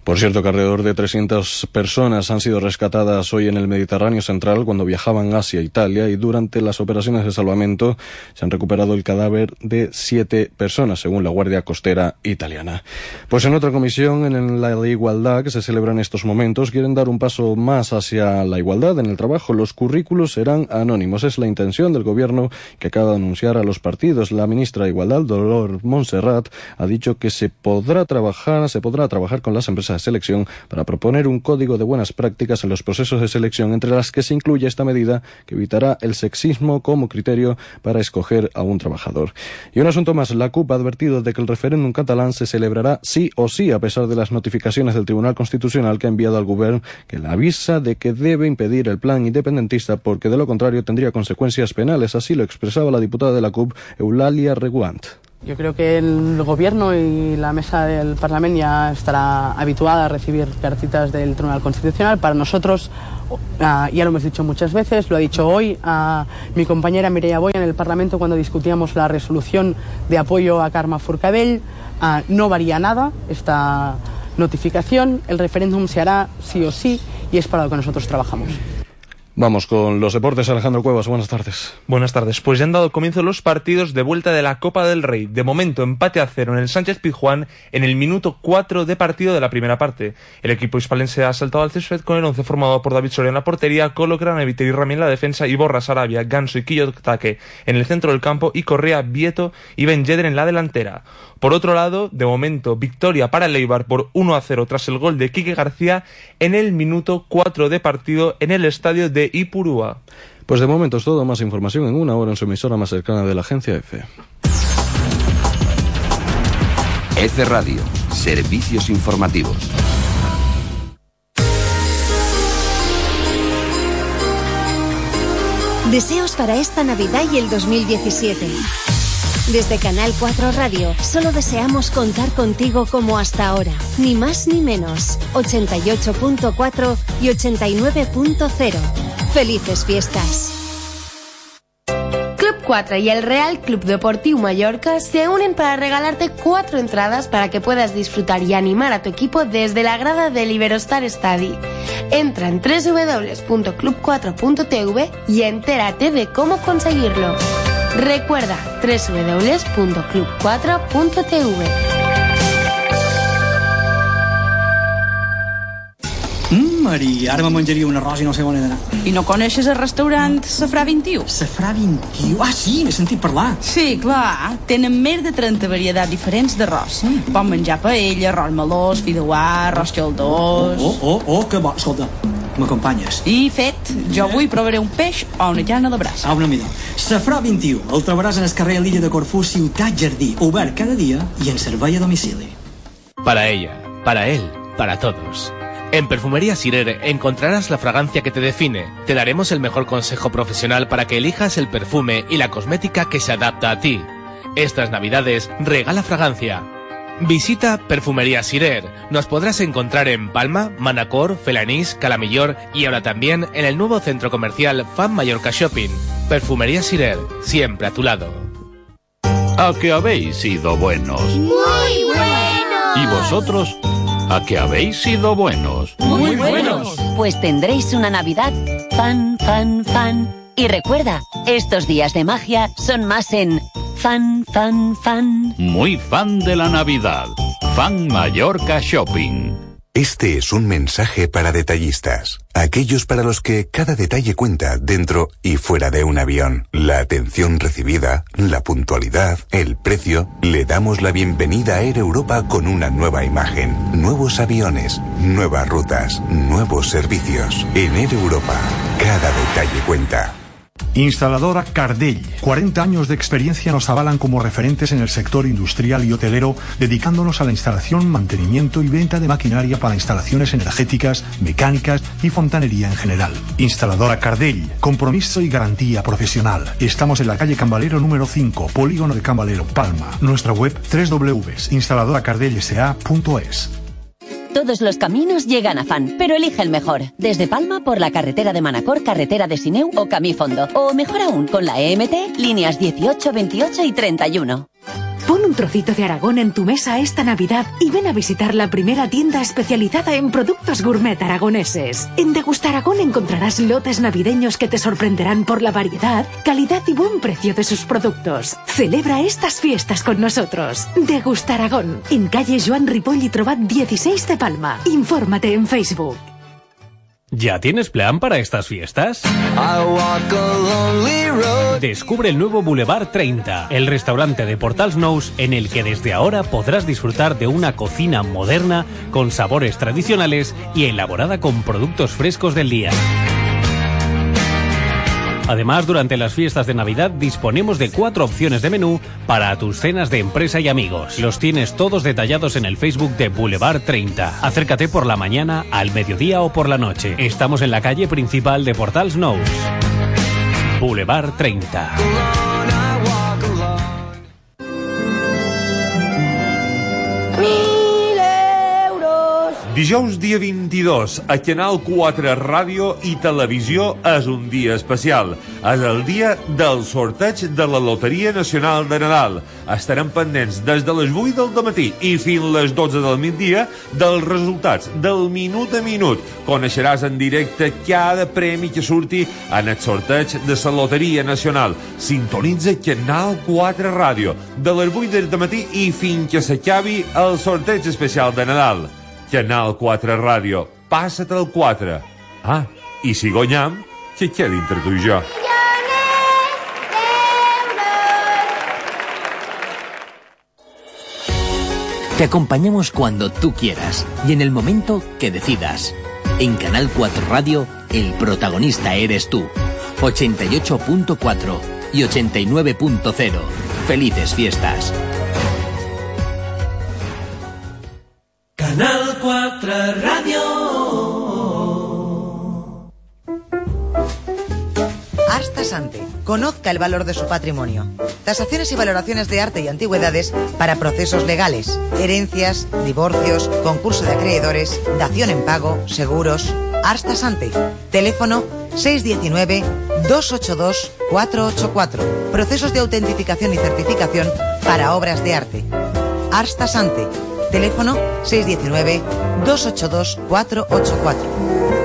Por cierto, que alrededor de 300 personas han sido rescatadas hoy en el Mediterráneo central cuando viajaban hacia Italia y durante las operaciones de salvamento se han recuperado el cadáver de siete personas, según la Guardia Costera italiana. Pues en otra comisión, en la igualdad que se celebra en estos momentos, quieren dar un paso más hacia la igualdad en el trabajo. Los currículos serán anónimos. Es la intención del gobierno que acaba de anunciar a los partidos. La ministra de Igualdad, Dolor Montserrat, ha dicho que se podrá trabajar, se podrá trabajar con las empresas Selección para proponer un código de buenas prácticas en los procesos de selección, entre las que se incluye esta medida que evitará el sexismo como criterio para escoger a un trabajador. Y un asunto más, la CUP ha advertido de que el referéndum catalán se celebrará sí o sí, a pesar de las notificaciones del Tribunal Constitucional que ha enviado al Gobierno, que le avisa de que debe impedir el plan independentista porque de lo contrario tendría consecuencias penales. Así lo expresaba la diputada de la CUP, Eulalia Reguant. Yo creo que el Gobierno y la mesa del Parlamento ya estará habituada a recibir cartitas del Tribunal Constitucional. Para nosotros, uh, ya lo hemos dicho muchas veces, lo ha dicho hoy a mi compañera Mireia Boya en el Parlamento cuando discutíamos la resolución de apoyo a Carme Forcadell. Uh, no varía nada esta notificación, el referéndum se hará sí o sí y es para lo que nosotros trabajamos. Vamos con los deportes, Alejandro Cuevas, buenas tardes. Buenas tardes, pues ya han dado comienzo los partidos de vuelta de la Copa del Rey. De momento, empate a cero en el Sánchez Pizjuán en el minuto 4 de partido de la primera parte. El equipo hispalense ha saltado al césped con el once formado por David Soria en la portería, Colo Granaviter y Rami en la defensa y Borra Sarabia, Ganso y Quillo Taque en el centro del campo y Correa, Vieto y Ben en la delantera. Por otro lado, de momento, victoria para el Eibar por 1 a 0 tras el gol de Quique García en el minuto 4 de partido en el estadio de Ipurúa. Pues de momento es todo, más información en una hora en su emisora más cercana de la agencia EFE. EFE Radio, servicios informativos. Deseos para esta Navidad y el 2017. Desde Canal 4 Radio, solo deseamos contar contigo como hasta ahora, ni más ni menos. 88.4 y 89.0. Felices fiestas. Club 4 y el Real Club Deportivo Mallorca se unen para regalarte cuatro entradas para que puedas disfrutar y animar a tu equipo desde la grada del Iberostar Stadi. Entra en www.club4.tv y entérate de cómo conseguirlo. Recuerda www.club4.tv. Mmm, Maria, ara me menjaria un arròs i no sé on he d'anar. I no coneixes el restaurant Safrà 21? Safrà 21? Ah, sí, n'he sentit parlar. Sí, clar. Tenen més de 30 varietats diferents d'arròs. Mm. Pots menjar paella, arròs melós, fideuà, arròs xaldós... Oh, oh, oh, que bo. Escolta, m'acompanyes? I fet, jo avui provaré un peix o una llana de braç. Ah, una mida. Safrà 21. El trobaràs en el carrer Lilla de Corfú, Ciutat Jardí. Obert cada dia i en servei a domicili. Para ella, para él, para todos. En Perfumería Sirer encontrarás la fragancia que te define. Te daremos el mejor consejo profesional para que elijas el perfume y la cosmética que se adapta a ti. Estas navidades regala fragancia. Visita Perfumería Sirer. Nos podrás encontrar en Palma, Manacor, Felanís, Calamillor y ahora también en el nuevo centro comercial Fan Mallorca Shopping. Perfumería Sirer, siempre a tu lado. A que habéis sido buenos. Muy bueno. ¿Y vosotros? A que habéis sido buenos. Muy buenos. Pues tendréis una Navidad fan, fan, fan. Y recuerda, estos días de magia son más en fan, fan, fan. Muy fan de la Navidad. Fan Mallorca Shopping. Este es un mensaje para detallistas, aquellos para los que cada detalle cuenta dentro y fuera de un avión. La atención recibida, la puntualidad, el precio. Le damos la bienvenida a Air Europa con una nueva imagen, nuevos aviones, nuevas rutas, nuevos servicios. En Air Europa, cada detalle cuenta. Instaladora Cardell. 40 años de experiencia nos avalan como referentes en el sector industrial y hotelero, dedicándonos a la instalación, mantenimiento y venta de maquinaria para instalaciones energéticas, mecánicas y fontanería en general. Instaladora Cardell. Compromiso y garantía profesional. Estamos en la calle Cambalero número 5, Polígono de Cambalero, Palma. Nuestra web www.instaladoracardellsa.es. Todos los caminos llegan a Fan, pero elige el mejor. Desde Palma por la carretera de Manacor, carretera de Sineu o Camifondo. O mejor aún, con la EMT, líneas 18, 28 y 31. Pon un trocito de Aragón en tu mesa esta Navidad y ven a visitar la primera tienda especializada en productos gourmet aragoneses. En Degustar Aragón encontrarás lotes navideños que te sorprenderán por la variedad, calidad y buen precio de sus productos. Celebra estas fiestas con nosotros. Degustar Aragón, en calle Joan Ripoll y Trobat 16 de Palma. Infórmate en Facebook. ¿Ya tienes plan para estas fiestas? Descubre el nuevo Boulevard 30, el restaurante de Portals Nous en el que desde ahora podrás disfrutar de una cocina moderna con sabores tradicionales y elaborada con productos frescos del día. Además, durante las fiestas de Navidad disponemos de cuatro opciones de menú para tus cenas de empresa y amigos. Los tienes todos detallados en el Facebook de Boulevard 30. Acércate por la mañana, al mediodía o por la noche. Estamos en la calle principal de Portal Snows. Boulevard 30. Dijous dia 22 a Canal 4 Ràdio i Televisió és un dia especial. És el dia del sorteig de la Loteria Nacional de Nadal. Estarem pendents des de les 8 del matí i fins les 12 del migdia dels resultats del minut a minut. Coneixeràs en directe cada premi que surti en el sorteig de la Loteria Nacional. Sintonitza Canal 4 Ràdio de les 8 del matí i fins que s'acabi el sorteig especial de Nadal. Canal 4 Ràdio. Passa't el 4. Ah, i si guanyam, que quedi entre tu i jo. Te acompañamos cuando tú quieras y en el momento que decidas. En Canal 4 Radio, el protagonista eres tú. 88.4 y 89.0. Felices fiestas. Conozca el valor de su patrimonio. Tasaciones y valoraciones de arte y antigüedades para procesos legales, herencias, divorcios, concurso de acreedores, dación en pago, seguros. Arsta Sante. Teléfono 619-282-484. Procesos de autentificación y certificación para obras de arte. Arsta Sante. Teléfono 619-282-484.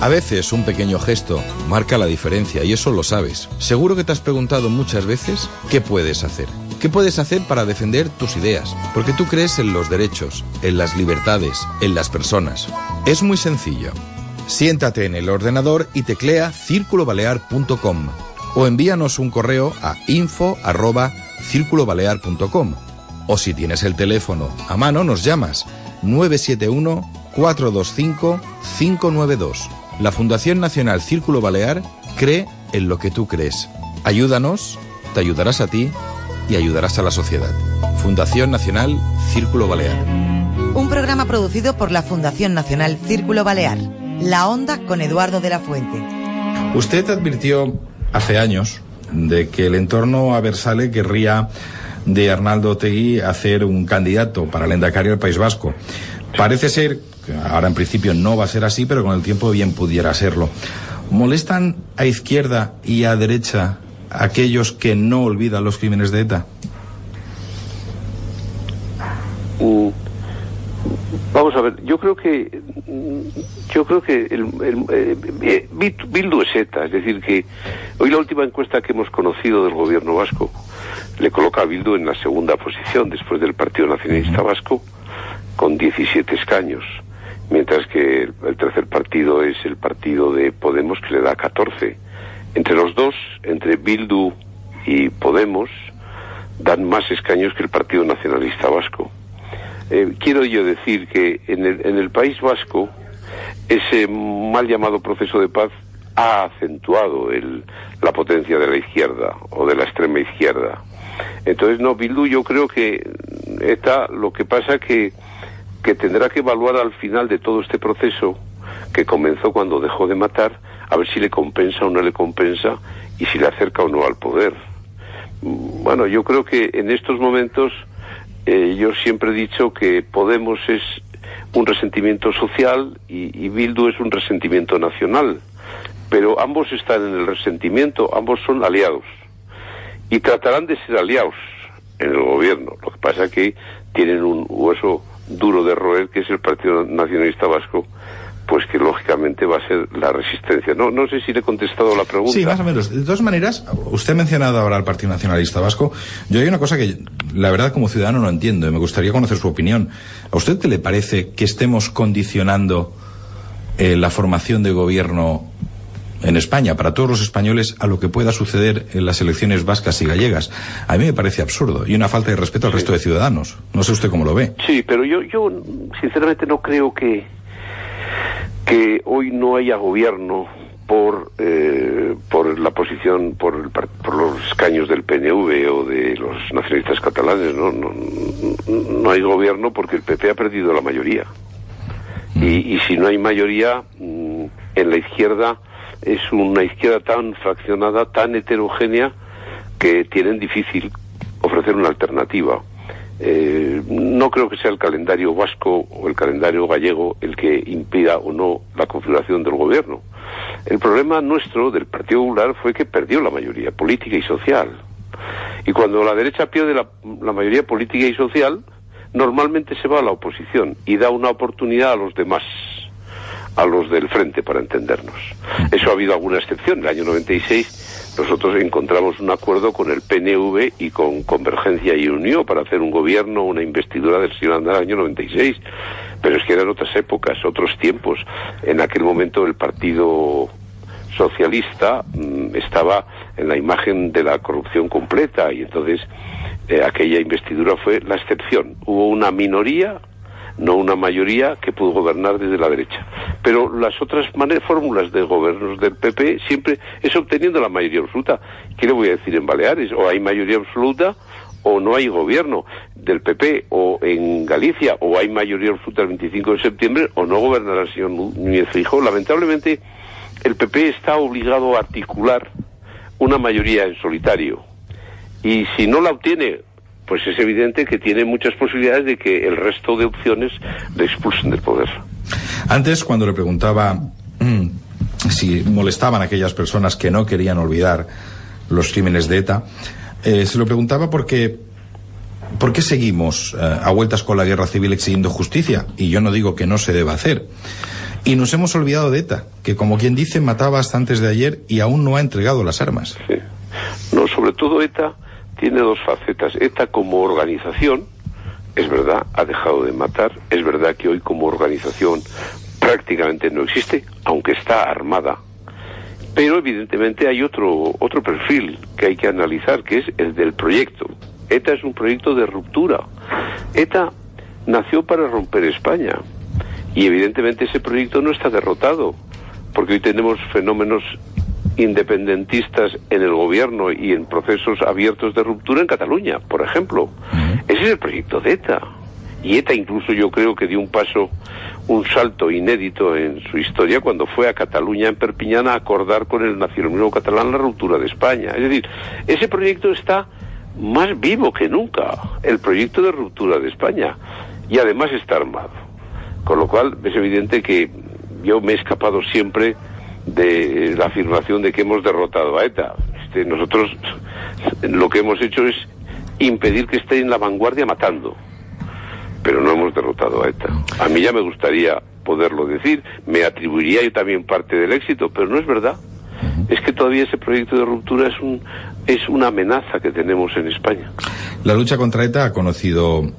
A veces un pequeño gesto marca la diferencia y eso lo sabes. Seguro que te has preguntado muchas veces qué puedes hacer. ¿Qué puedes hacer para defender tus ideas? Porque tú crees en los derechos, en las libertades, en las personas. Es muy sencillo. Siéntate en el ordenador y teclea círculobalear.com o envíanos un correo a info@circulobalear.com o si tienes el teléfono a mano nos llamas 971 425 592. La Fundación Nacional Círculo Balear cree en lo que tú crees. Ayúdanos, te ayudarás a ti y ayudarás a la sociedad. Fundación Nacional Círculo Balear. Un programa producido por la Fundación Nacional Círculo Balear. La Onda con Eduardo de la Fuente. Usted advirtió hace años de que el entorno aversale querría de Arnaldo Otegui hacer un candidato para el endacario del País Vasco. Parece ser, ahora en principio no va a ser así, pero con el tiempo bien pudiera serlo. ¿Molestan a izquierda y a derecha aquellos que no olvidan los crímenes de ETA? Mm, Vamos a ver, yo creo que mm, yo creo que el, el- eh, eh, Bildu es ETA, es decir que hoy la última encuesta que hemos conocido del gobierno vasco le coloca a Bildu en la segunda posición después del Partido Nacionalista Vasco con 17 escaños, mientras que el, tercer partido es el partido de Podemos que le da 14. Entre los dos, entre Bildu y Podemos, dan más escaños que el Partido Nacionalista Vasco. Eh, quiero yo decir que en el, en el País Vasco ese mal llamado proceso de paz ha acentuado el- la potencia de la izquierda o de la extrema izquierda. Entonces, no, Bildu yo creo que ETA lo que pasa que, que tendrá que evaluar al final de todo este proceso que comenzó cuando dejó de matar, a ver si le compensa o no le compensa y si le acerca o no al poder. Mm, Bueno, yo creo que en estos momentos eh, yo siempre he dicho que Podemos es un resentimiento social y, y Bildu es un resentimiento nacional. Pero ambos están en el resentimiento, ambos son aliados. Y tratarán de ser aliados en el gobierno. Lo que pasa es que tienen un hueso duro de roer, que es el Partido Nacionalista Vasco, pues que lógicamente va a ser la resistencia. No, no sé si le he contestado la pregunta. Sí, más o menos. De todas maneras, usted ha mencionado ahora al Partido Nacionalista Vasco. Yo hay una cosa que, la verdad, como ciudadano no entiendo y me gustaría conocer su opinión. ¿A usted qué le parece que estemos condicionando eh, la formación de gobierno en España, para todos los españoles, a lo que pueda suceder en las elecciones vascas y gallegas. A mí me parece absurdo y una falta de respeto al resto de ciudadanos. No sé usted cómo lo ve. Sí, pero yo, yo sinceramente no creo que, que hoy no haya gobierno por, eh, por la posición, por, el par- por los escaños del PNV o de los nacionalistas catalanes. ¿no? No, no hay gobierno porque el PP ha perdido la mayoría. Y, y si no hay mayoría, mm, en la izquierda es una izquierda tan fraccionada, tan heterogénea, que tienen difícil ofrecer una alternativa. Eh, no creo que sea el calendario vasco o el calendario gallego el que impida o no la configuración del gobierno. El problema nuestro del Partido Popular fue que perdió la mayoría política y social. Y cuando la derecha pierde la, la mayoría política y social, normalmente se va a la oposición y da una oportunidad a los demás, a los del frente, para entendernos. Eso ha habido alguna excepción. En el año 96 nosotros encontramos un acuerdo con el PNV y con Convergencia y Unión para hacer un gobierno, una investidura del señor Andar año 96. Pero es que eran otras épocas, otros tiempos. En aquel momento el Partido Socialista mm, estaba en la imagen de la corrupción completa y entonces eh, aquella investidura fue la excepción. Hubo una minoría, no una mayoría, que pudo gobernar desde la derecha. Pero las otras fórmulas de gobiernos del PP siempre es obteniendo la mayoría absoluta. ¿Qué le voy a decir en Baleares? O hay mayoría absoluta o no hay gobierno del PP o en Galicia o hay mayoría absoluta el 25 de septiembre o no gobernará el señor Nú- Núñez Feijóo. Lamentablemente el PP está obligado a articular una mayoría en solitario y si no la obtiene pues es evidente que tiene muchas posibilidades de que el resto de opciones le expulsen del poder. Antes, cuando le preguntaba mm, si molestaban a aquellas personas que no querían olvidar los crímenes de ETA, eh, se lo preguntaba porque ¿por qué seguimos eh, a vueltas con la guerra civil exigiendo justicia? Y yo no digo que no se deba hacer. Y nos hemos olvidado de ETA, que como quien dice mataba hasta antes de ayer y aún no ha entregado las armas. No, sobre todo ETA tiene dos facetas. ETA como organización, es verdad, ha dejado de matar. Es verdad que hoy como organización prácticamente no existe, aunque está armada. Pero evidentemente hay otro, otro perfil que hay que analizar, que es el del proyecto. ETA es un proyecto de ruptura. ETA nació para romper España. Y evidentemente ese proyecto no está derrotado, porque hoy tenemos fenómenos independentistas en el gobierno y en procesos abiertos de ruptura en Cataluña, por ejemplo. Ese es el proyecto de ETA. Y ETA incluso yo creo que dio un paso, un salto inédito en su historia cuando fue a Cataluña, en Perpiñán, a acordar con el nacionalismo catalán la ruptura de España. Es decir, ese proyecto está más vivo que nunca, el proyecto de ruptura de España. Y además está armado. Con lo cual es evidente que yo me he escapado siempre de la afirmación de que hemos derrotado a ETA. Este, nosotros lo que hemos hecho es impedir que esté en la vanguardia matando, pero no hemos derrotado a ETA. A mí ya me gustaría poderlo decir, me atribuiría yo también parte del éxito, pero no es verdad. Es que todavía ese proyecto de ruptura es, un, es una amenaza que tenemos en España. La lucha contra ETA ha conocido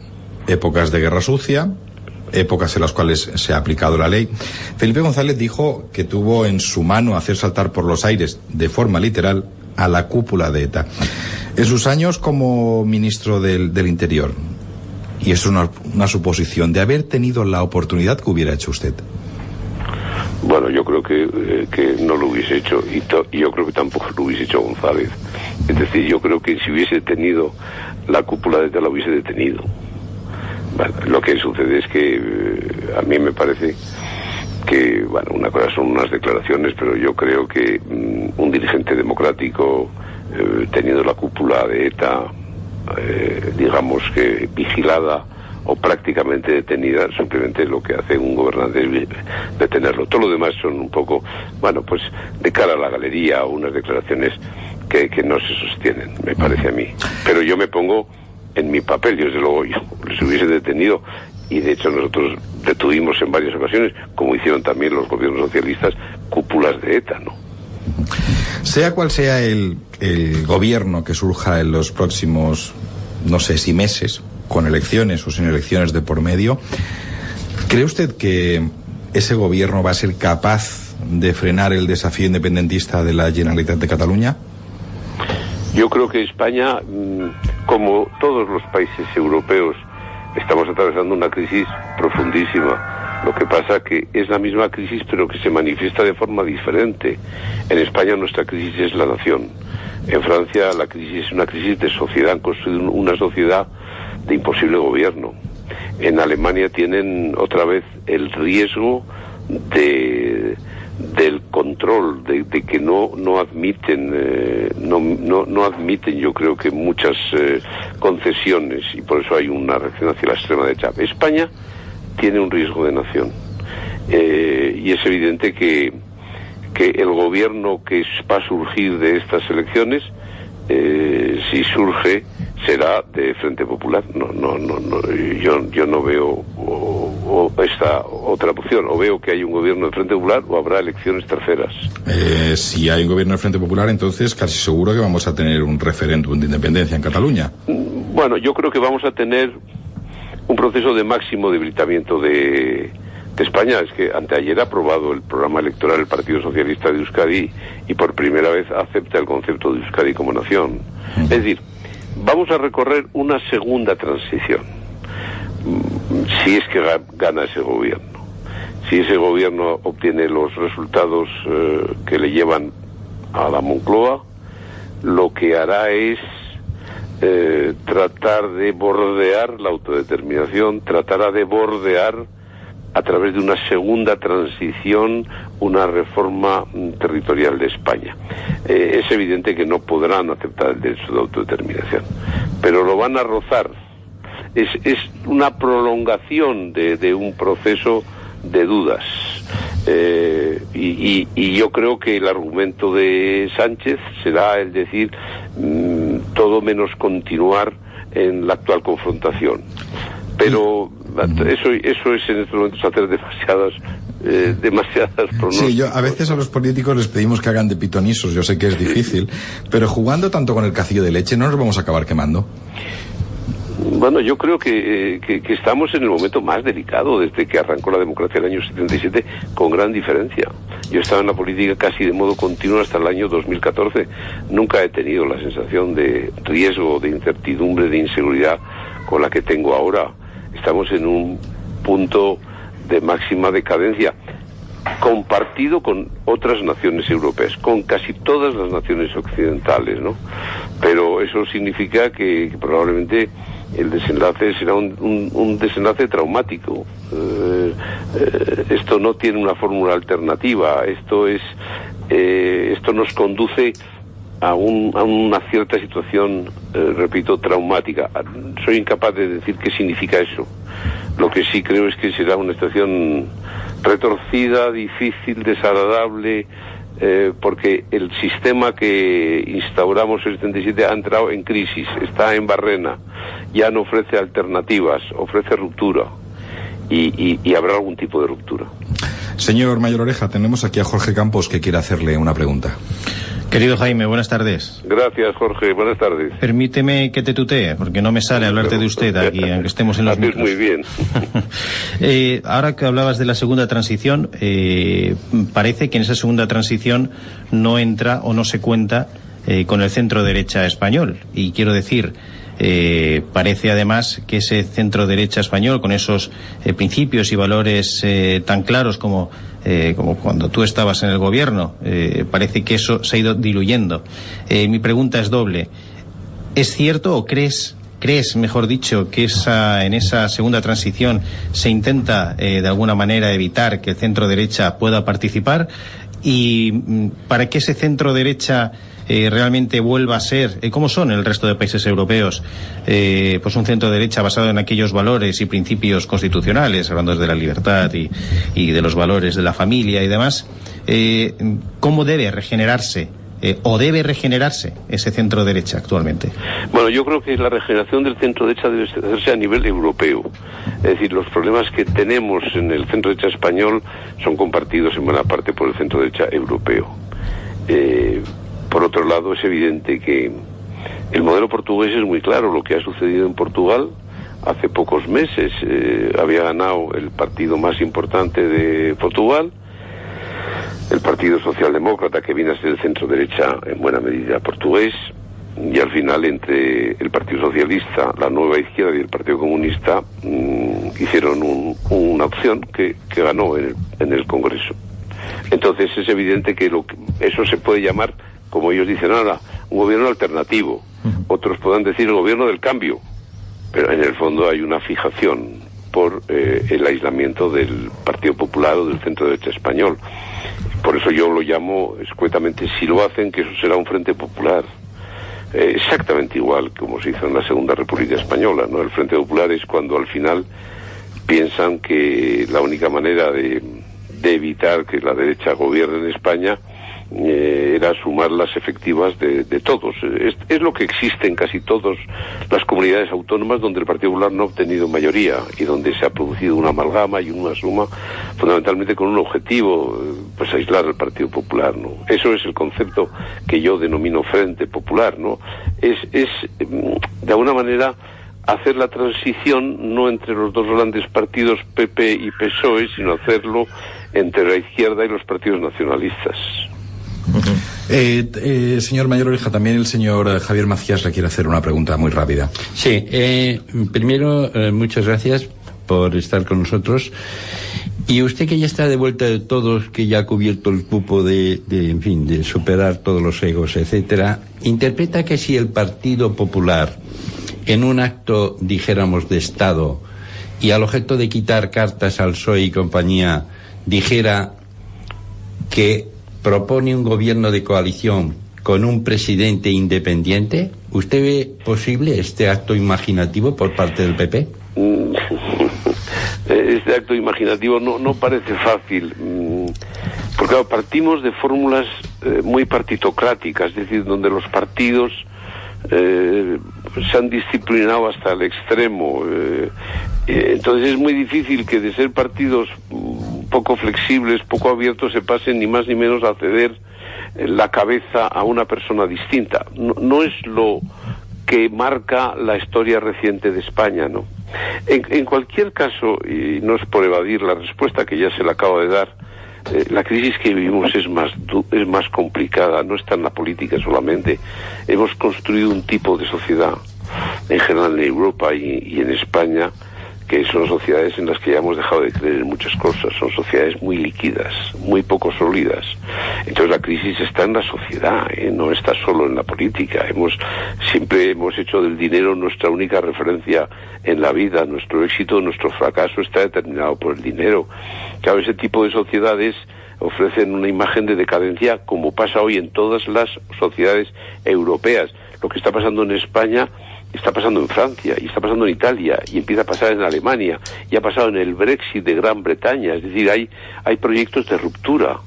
épocas de guerra sucia, épocas en las cuales se ha aplicado la ley. Felipe González dijo que tuvo en su mano hacer saltar por los aires, de forma literal, a la cúpula de ETA. En sus años como ministro del, del Interior, y es una, una suposición, de haber tenido la oportunidad que hubiera hecho usted. Bueno, yo creo que, eh, que no lo hubiese hecho y, to- yo creo que tampoco lo hubiese hecho González. Es decir, yo creo que si hubiese tenido la cúpula de ETA la hubiese detenido. Lo que sucede es que eh, a mí me parece que, bueno, una cosa son unas declaraciones, pero yo creo que mm, un dirigente democrático eh, teniendo la cúpula de ETA, eh, digamos que vigilada o prácticamente detenida, simplemente lo que hace un gobernante es detenerlo. Todo lo demás son un poco, bueno, pues de cara a la galería, unas declaraciones que, que no se sostienen, me parece a mí. Pero yo me pongo en mi papel, yo desde luego yo les hubiese detenido y de hecho nosotros detuvimos en varias ocasiones, como hicieron también los gobiernos socialistas, cúpulas de ETA, ¿no? Sea cual sea el, el gobierno que surja en los próximos, no sé si meses, con elecciones o sin elecciones de por medio, ¿cree usted que ese gobierno va a ser capaz de frenar el desafío independentista de la Generalitat de Cataluña? Yo creo que España, mm, como todos los países europeos, estamos atravesando una crisis profundísima. Lo que pasa que es la misma crisis pero que se manifiesta de forma diferente. En España nuestra crisis es la nación. En Francia la crisis es una crisis de sociedad, han construido una sociedad de imposible gobierno. En Alemania tienen otra vez el riesgo de del control, de, de que no, no admiten, eh, no, no, admiten yo creo que muchas eh, concesiones y por eso hay una reacción hacia la extrema derecha. España tiene un riesgo de nación eh, y es evidente que, que el gobierno que va a surgir de estas elecciones, si surge, será de Frente Popular. No, no, no, no yo, yo no veo o, o esta otra opción. O veo que hay un gobierno de Frente Popular o habrá elecciones terceras. Eh, si hay un gobierno de Frente Popular, entonces casi seguro que vamos a tener un referéndum de independencia en Cataluña. Bueno, yo creo que vamos a tener un proceso de máximo debilitamiento de, de España. Es que anteayer ha aprobado el programa electoral del Partido Socialista de Euskadi y por primera vez acepta el concepto de Euskadi como nación. Es decir, vamos a recorrer una segunda transición, si es que gana ese gobierno. Si ese gobierno obtiene los resultados eh, que le llevan a la Moncloa, lo que hará es eh, tratar de bordear la autodeterminación, tratará de bordear a través de una segunda transición una reforma mm, territorial de España. Eh, es evidente que no podrán aceptar el derecho de autodeterminación, pero lo van a rozar. Es, es una prolongación de, de un proceso de dudas. Eh, y, yo creo que el argumento de Sánchez será el decir mmm, todo menos continuar en la actual confrontación. Pero eso, eso es en estos momentos hacer demasiadas eh, demasiadas. Sí, yo a veces a los políticos les pedimos que hagan de pitonisos, yo sé que es difícil, pero jugando tanto con el cacillo de leche no nos vamos a acabar quemando. Bueno, yo creo que, eh, que, que, estamos en el momento más delicado desde que arrancó la democracia en el año 77, con gran diferencia. Yo estaba en la política casi de modo continuo hasta el año 2014. Nunca he tenido la sensación de riesgo, de incertidumbre, de inseguridad con la que tengo ahora. Estamos en un punto de máxima decadencia compartido con otras naciones europeas, con casi todas las naciones occidentales, ¿no? Pero eso significa que, probablemente el desenlace será un, un, un desenlace traumático. Eh, eh, esto no tiene una fórmula alternativa. Esto es, eh, esto nos conduce a, un, una cierta situación, eh, repito, traumática. Soy incapaz de decir qué significa eso. Lo que sí creo es que será una situación retorcida, difícil, desagradable, eh, porque el sistema que instauramos en el 77 ha entrado en crisis, está en barrena, ya no ofrece alternativas, ofrece ruptura. Y, habrá algún tipo de ruptura. Señor Mayor Oreja, tenemos aquí a Jorge Campos que quiere hacerle una pregunta. Querido Jaime, buenas tardes. Gracias, Jorge. Buenas tardes. Permíteme que te tutee, porque no me sale hablarte de usted aquí, aunque estemos en los micros. muy bien. eh, ahora que hablabas de la segunda transición, eh, parece que en esa segunda transición no entra o no se cuenta eh, con el centro derecha español. Y quiero decir, eh, parece además que ese centro derecha español, con esos eh, principios y valores eh, tan claros como, como, cuando tú estabas en el gobierno, parece que eso se ha ido diluyendo. mi pregunta es doble. ¿Es cierto o crees crees, mejor dicho, que esa, en esa segunda transición se intenta de alguna manera evitar que el centro derecha pueda participar? Y mm, para que ese centro derecha eh, realmente vuelva a ser, eh, como son el resto de países europeos, eh, pues un centro derecha basado en aquellos valores y principios constitucionales, hablando de la libertad y, y de los valores de la familia y demás, ¿cómo debe regenerarse eh, o debe regenerarse ese centro derecha actualmente? Bueno, yo creo que la regeneración del centro derecha debe hacerse a nivel europeo. Es decir, los problemas que tenemos en el centro derecha español son compartidos en buena parte por el centro derecha europeo. Eh, por otro lado, es evidente que el modelo portugués es muy claro. Lo que ha sucedido en Portugal hace pocos meses eh, había ganado el partido más importante de Portugal, el Partido Socialdemócrata, que viene a ser el centro derecha en buena medida portugués, y al final entre el Partido Socialista, la Nueva Izquierda y el Partido Comunista mm, hicieron una opción que, ganó en el, en el, Congreso. Entonces es evidente que, lo eso se puede llamar, como ellos dicen ahora, un gobierno alternativo. Otros puedan decir el gobierno del cambio, pero en el fondo hay una fijación por eh, el aislamiento del Partido Popular o del centro derecha español. Por eso yo lo llamo escuetamente, si lo hacen, que eso será un frente popular. Eh, exactamente igual como se hizo en la Segunda República Española, ¿no? El Frente Popular es cuando al final piensan que la única manera de, de evitar que la derecha gobierne en España eh, era sumar las efectivas de, todos. Es, lo que existe en casi todas las comunidades autónomas donde el Partido Popular no ha obtenido mayoría y donde se ha producido una amalgama y una suma fundamentalmente con un objetivo, eh, pues aislar al Partido Popular, ¿no? Eso es el concepto que yo denomino Frente Popular, ¿no? Es, es mm, de alguna manera hacer la transición no entre los dos grandes partidos PP y PSOE, sino hacerlo entre la izquierda y los partidos nacionalistas. Eh, eh, señor Mayor Oreja, también el señor eh, Javier Macías le quiere hacer una pregunta muy rápida. Sí, primero, muchas gracias por estar con nosotros. Y usted que ya está de vuelta de todos, que ya ha cubierto el cupo de, de, en fin, de superar todos los egos, etcétera, interpreta que si el Partido Popular, en un acto, dijéramos, de Estado, y al objeto de quitar cartas al PSOE y compañía, dijera que propone un gobierno de coalición con un presidente independiente, ¿usted ve posible este acto imaginativo por parte del PP? Mm. Este acto imaginativo no, no parece fácil, mm, porque partimos de fórmulas eh, muy partitocráticas, es decir, donde los partidos eh, se han disciplinado hasta el extremo. Eh, entonces es muy difícil que de ser partidos poco flexibles, poco abiertos, se pasen ni más ni menos a ceder la cabeza a una persona distinta. No, es lo que marca la historia reciente de España, ¿no? En, cualquier caso, y no es por evadir la respuesta que ya se le acabo de dar, eh, la crisis que vivimos es más, es más complicada, no está en la política solamente. Hemos construido un tipo de sociedad, en general en Europa y en España, que son sociedades en las que ya hemos dejado de creer en muchas cosas, son sociedades muy líquidas, muy poco sólidas. Entonces la crisis está en la sociedad, ¿eh? no está solo en la política. Hemos siempre hemos hecho del dinero nuestra única referencia en la vida, nuestro éxito, nuestro fracaso está determinado por el dinero. Claro, ese tipo de sociedades ofrecen una imagen de decadencia como pasa hoy en todas las sociedades europeas. Lo que está pasando en España está pasando en Francia y está pasando en Italia y empieza a pasar en Alemania y ha pasado en el Brexit de Gran Bretaña. Es decir, hay, hay proyectos de ruptura.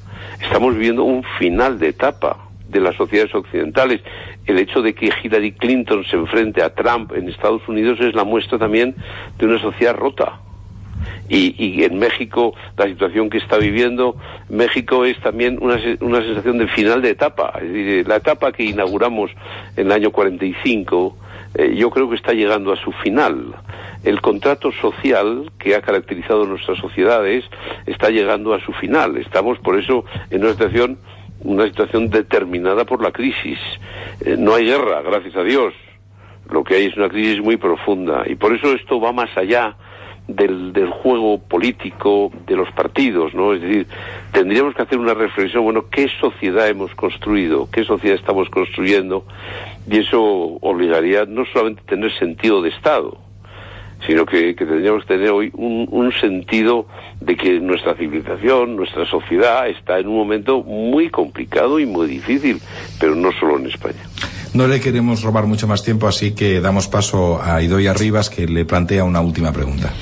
Estamos viviendo un final de etapa de las sociedades occidentales. El hecho de que Hillary Clinton se enfrente a Trump en Estados Unidos es la muestra también de una sociedad rota. Y, y, en México la situación que está viviendo México es también una, una sensación de final de etapa es decir la etapa que inauguramos en el año 45 eh, yo creo que está llegando a su final. El contrato social que ha caracterizado nuestras sociedades está llegando a su final. Estamos, por eso, en una situación, una situación determinada por la crisis. Eh, no hay guerra, gracias a Dios. Lo que hay es una crisis muy profunda. Y por eso esto va más allá del, del, juego político de los partidos, ¿no? Es decir, tendríamos que hacer una reflexión, bueno, ¿qué sociedad hemos construido? ¿Qué sociedad estamos construyendo? Y eso obligaría no solamente a tener sentido de Estado, sino que, tendríamos que tener hoy un, un, sentido de que nuestra civilización, nuestra sociedad está en un momento muy complicado y muy difícil, pero no solo en España. No le queremos robar mucho más tiempo, así que damos paso a Idoia Rivas, que le plantea una última pregunta.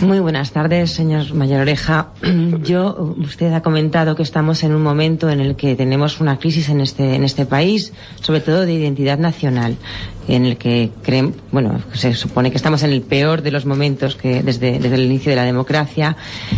Muy buenas tardes, señor Mayor Oreja. Yo, usted ha comentado que estamos en un momento en el que tenemos una crisis en este, en este país, sobre todo de identidad nacional en el que creen, bueno, se supone que estamos en el peor de los momentos que desde, desde el inicio de la democracia.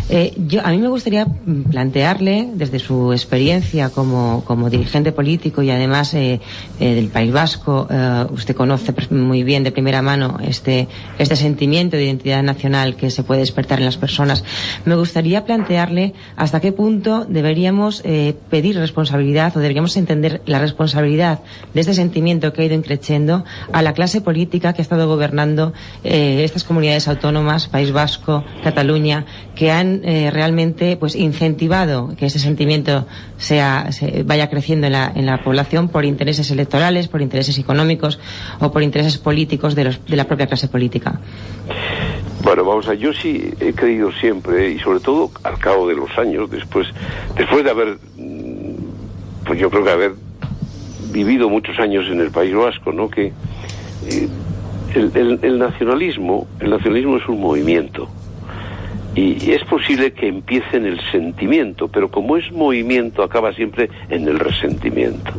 Eh, yo, a mí me gustaría plantearle, desde su experiencia como, como dirigente político y además eh, eh, del País Vasco, usted conoce muy bien de primera mano este, este sentimiento de identidad nacional que se puede despertar en las personas. Me gustaría plantearle hasta qué punto deberíamos pedir responsabilidad o deberíamos entender la responsabilidad de este sentimiento que ha ido increciendo a la clase política que ha estado gobernando eh, estas comunidades autónomas, País Vasco, Cataluña, que han eh, realmente pues incentivado que ese sentimiento sea, se vaya creciendo en la, en la población por intereses electorales, por intereses económicos o por intereses políticos de, los, de la propia clase política. Bueno, vamos a, yo sí he creído siempre, y sobre todo al cabo de los años, después, después de haber, mm, pues yo creo que haber vivido muchos años en el País Vasco, ¿no? Que eh, el, el- el nacionalismo, el nacionalismo es un movimiento. Y, y es posible que empiece en el sentimiento, pero como es movimiento acaba siempre en el resentimiento.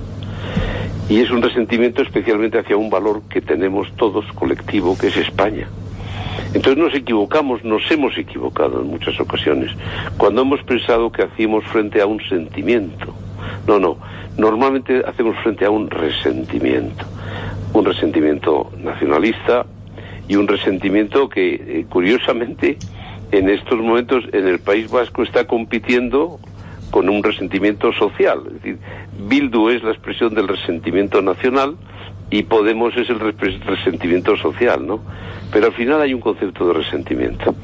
Y es un resentimiento especialmente hacia un valor que tenemos todos colectivo, que es España. Entonces nos equivocamos, nos hemos equivocado en muchas ocasiones, cuando hemos pensado que hacíamos frente a un sentimiento. No, no, normalmente hacemos frente a un resentimiento. Un resentimiento nacionalista y un resentimiento que, eh, curiosamente, en estos momentos en el País Vasco está compitiendo con un resentimiento social. Es decir, Bildu es la expresión del resentimiento nacional y Podemos es el resentimiento social, ¿no? Pero al final hay un concepto de resentimiento.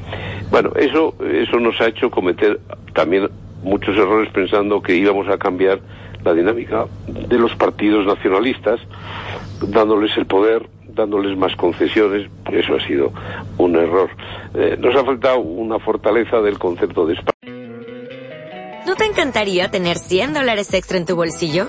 Bueno, eso, eso nos ha hecho cometer también muchos errores pensando que íbamos a cambiar la dinámica de los partidos nacionalistas, dándoles el poder, dándoles más concesiones, eso ha sido un error. Eh, nos ha faltado una fortaleza del concepto de España. ¿No te encantaría tener 100 dólares extra en tu bolsillo?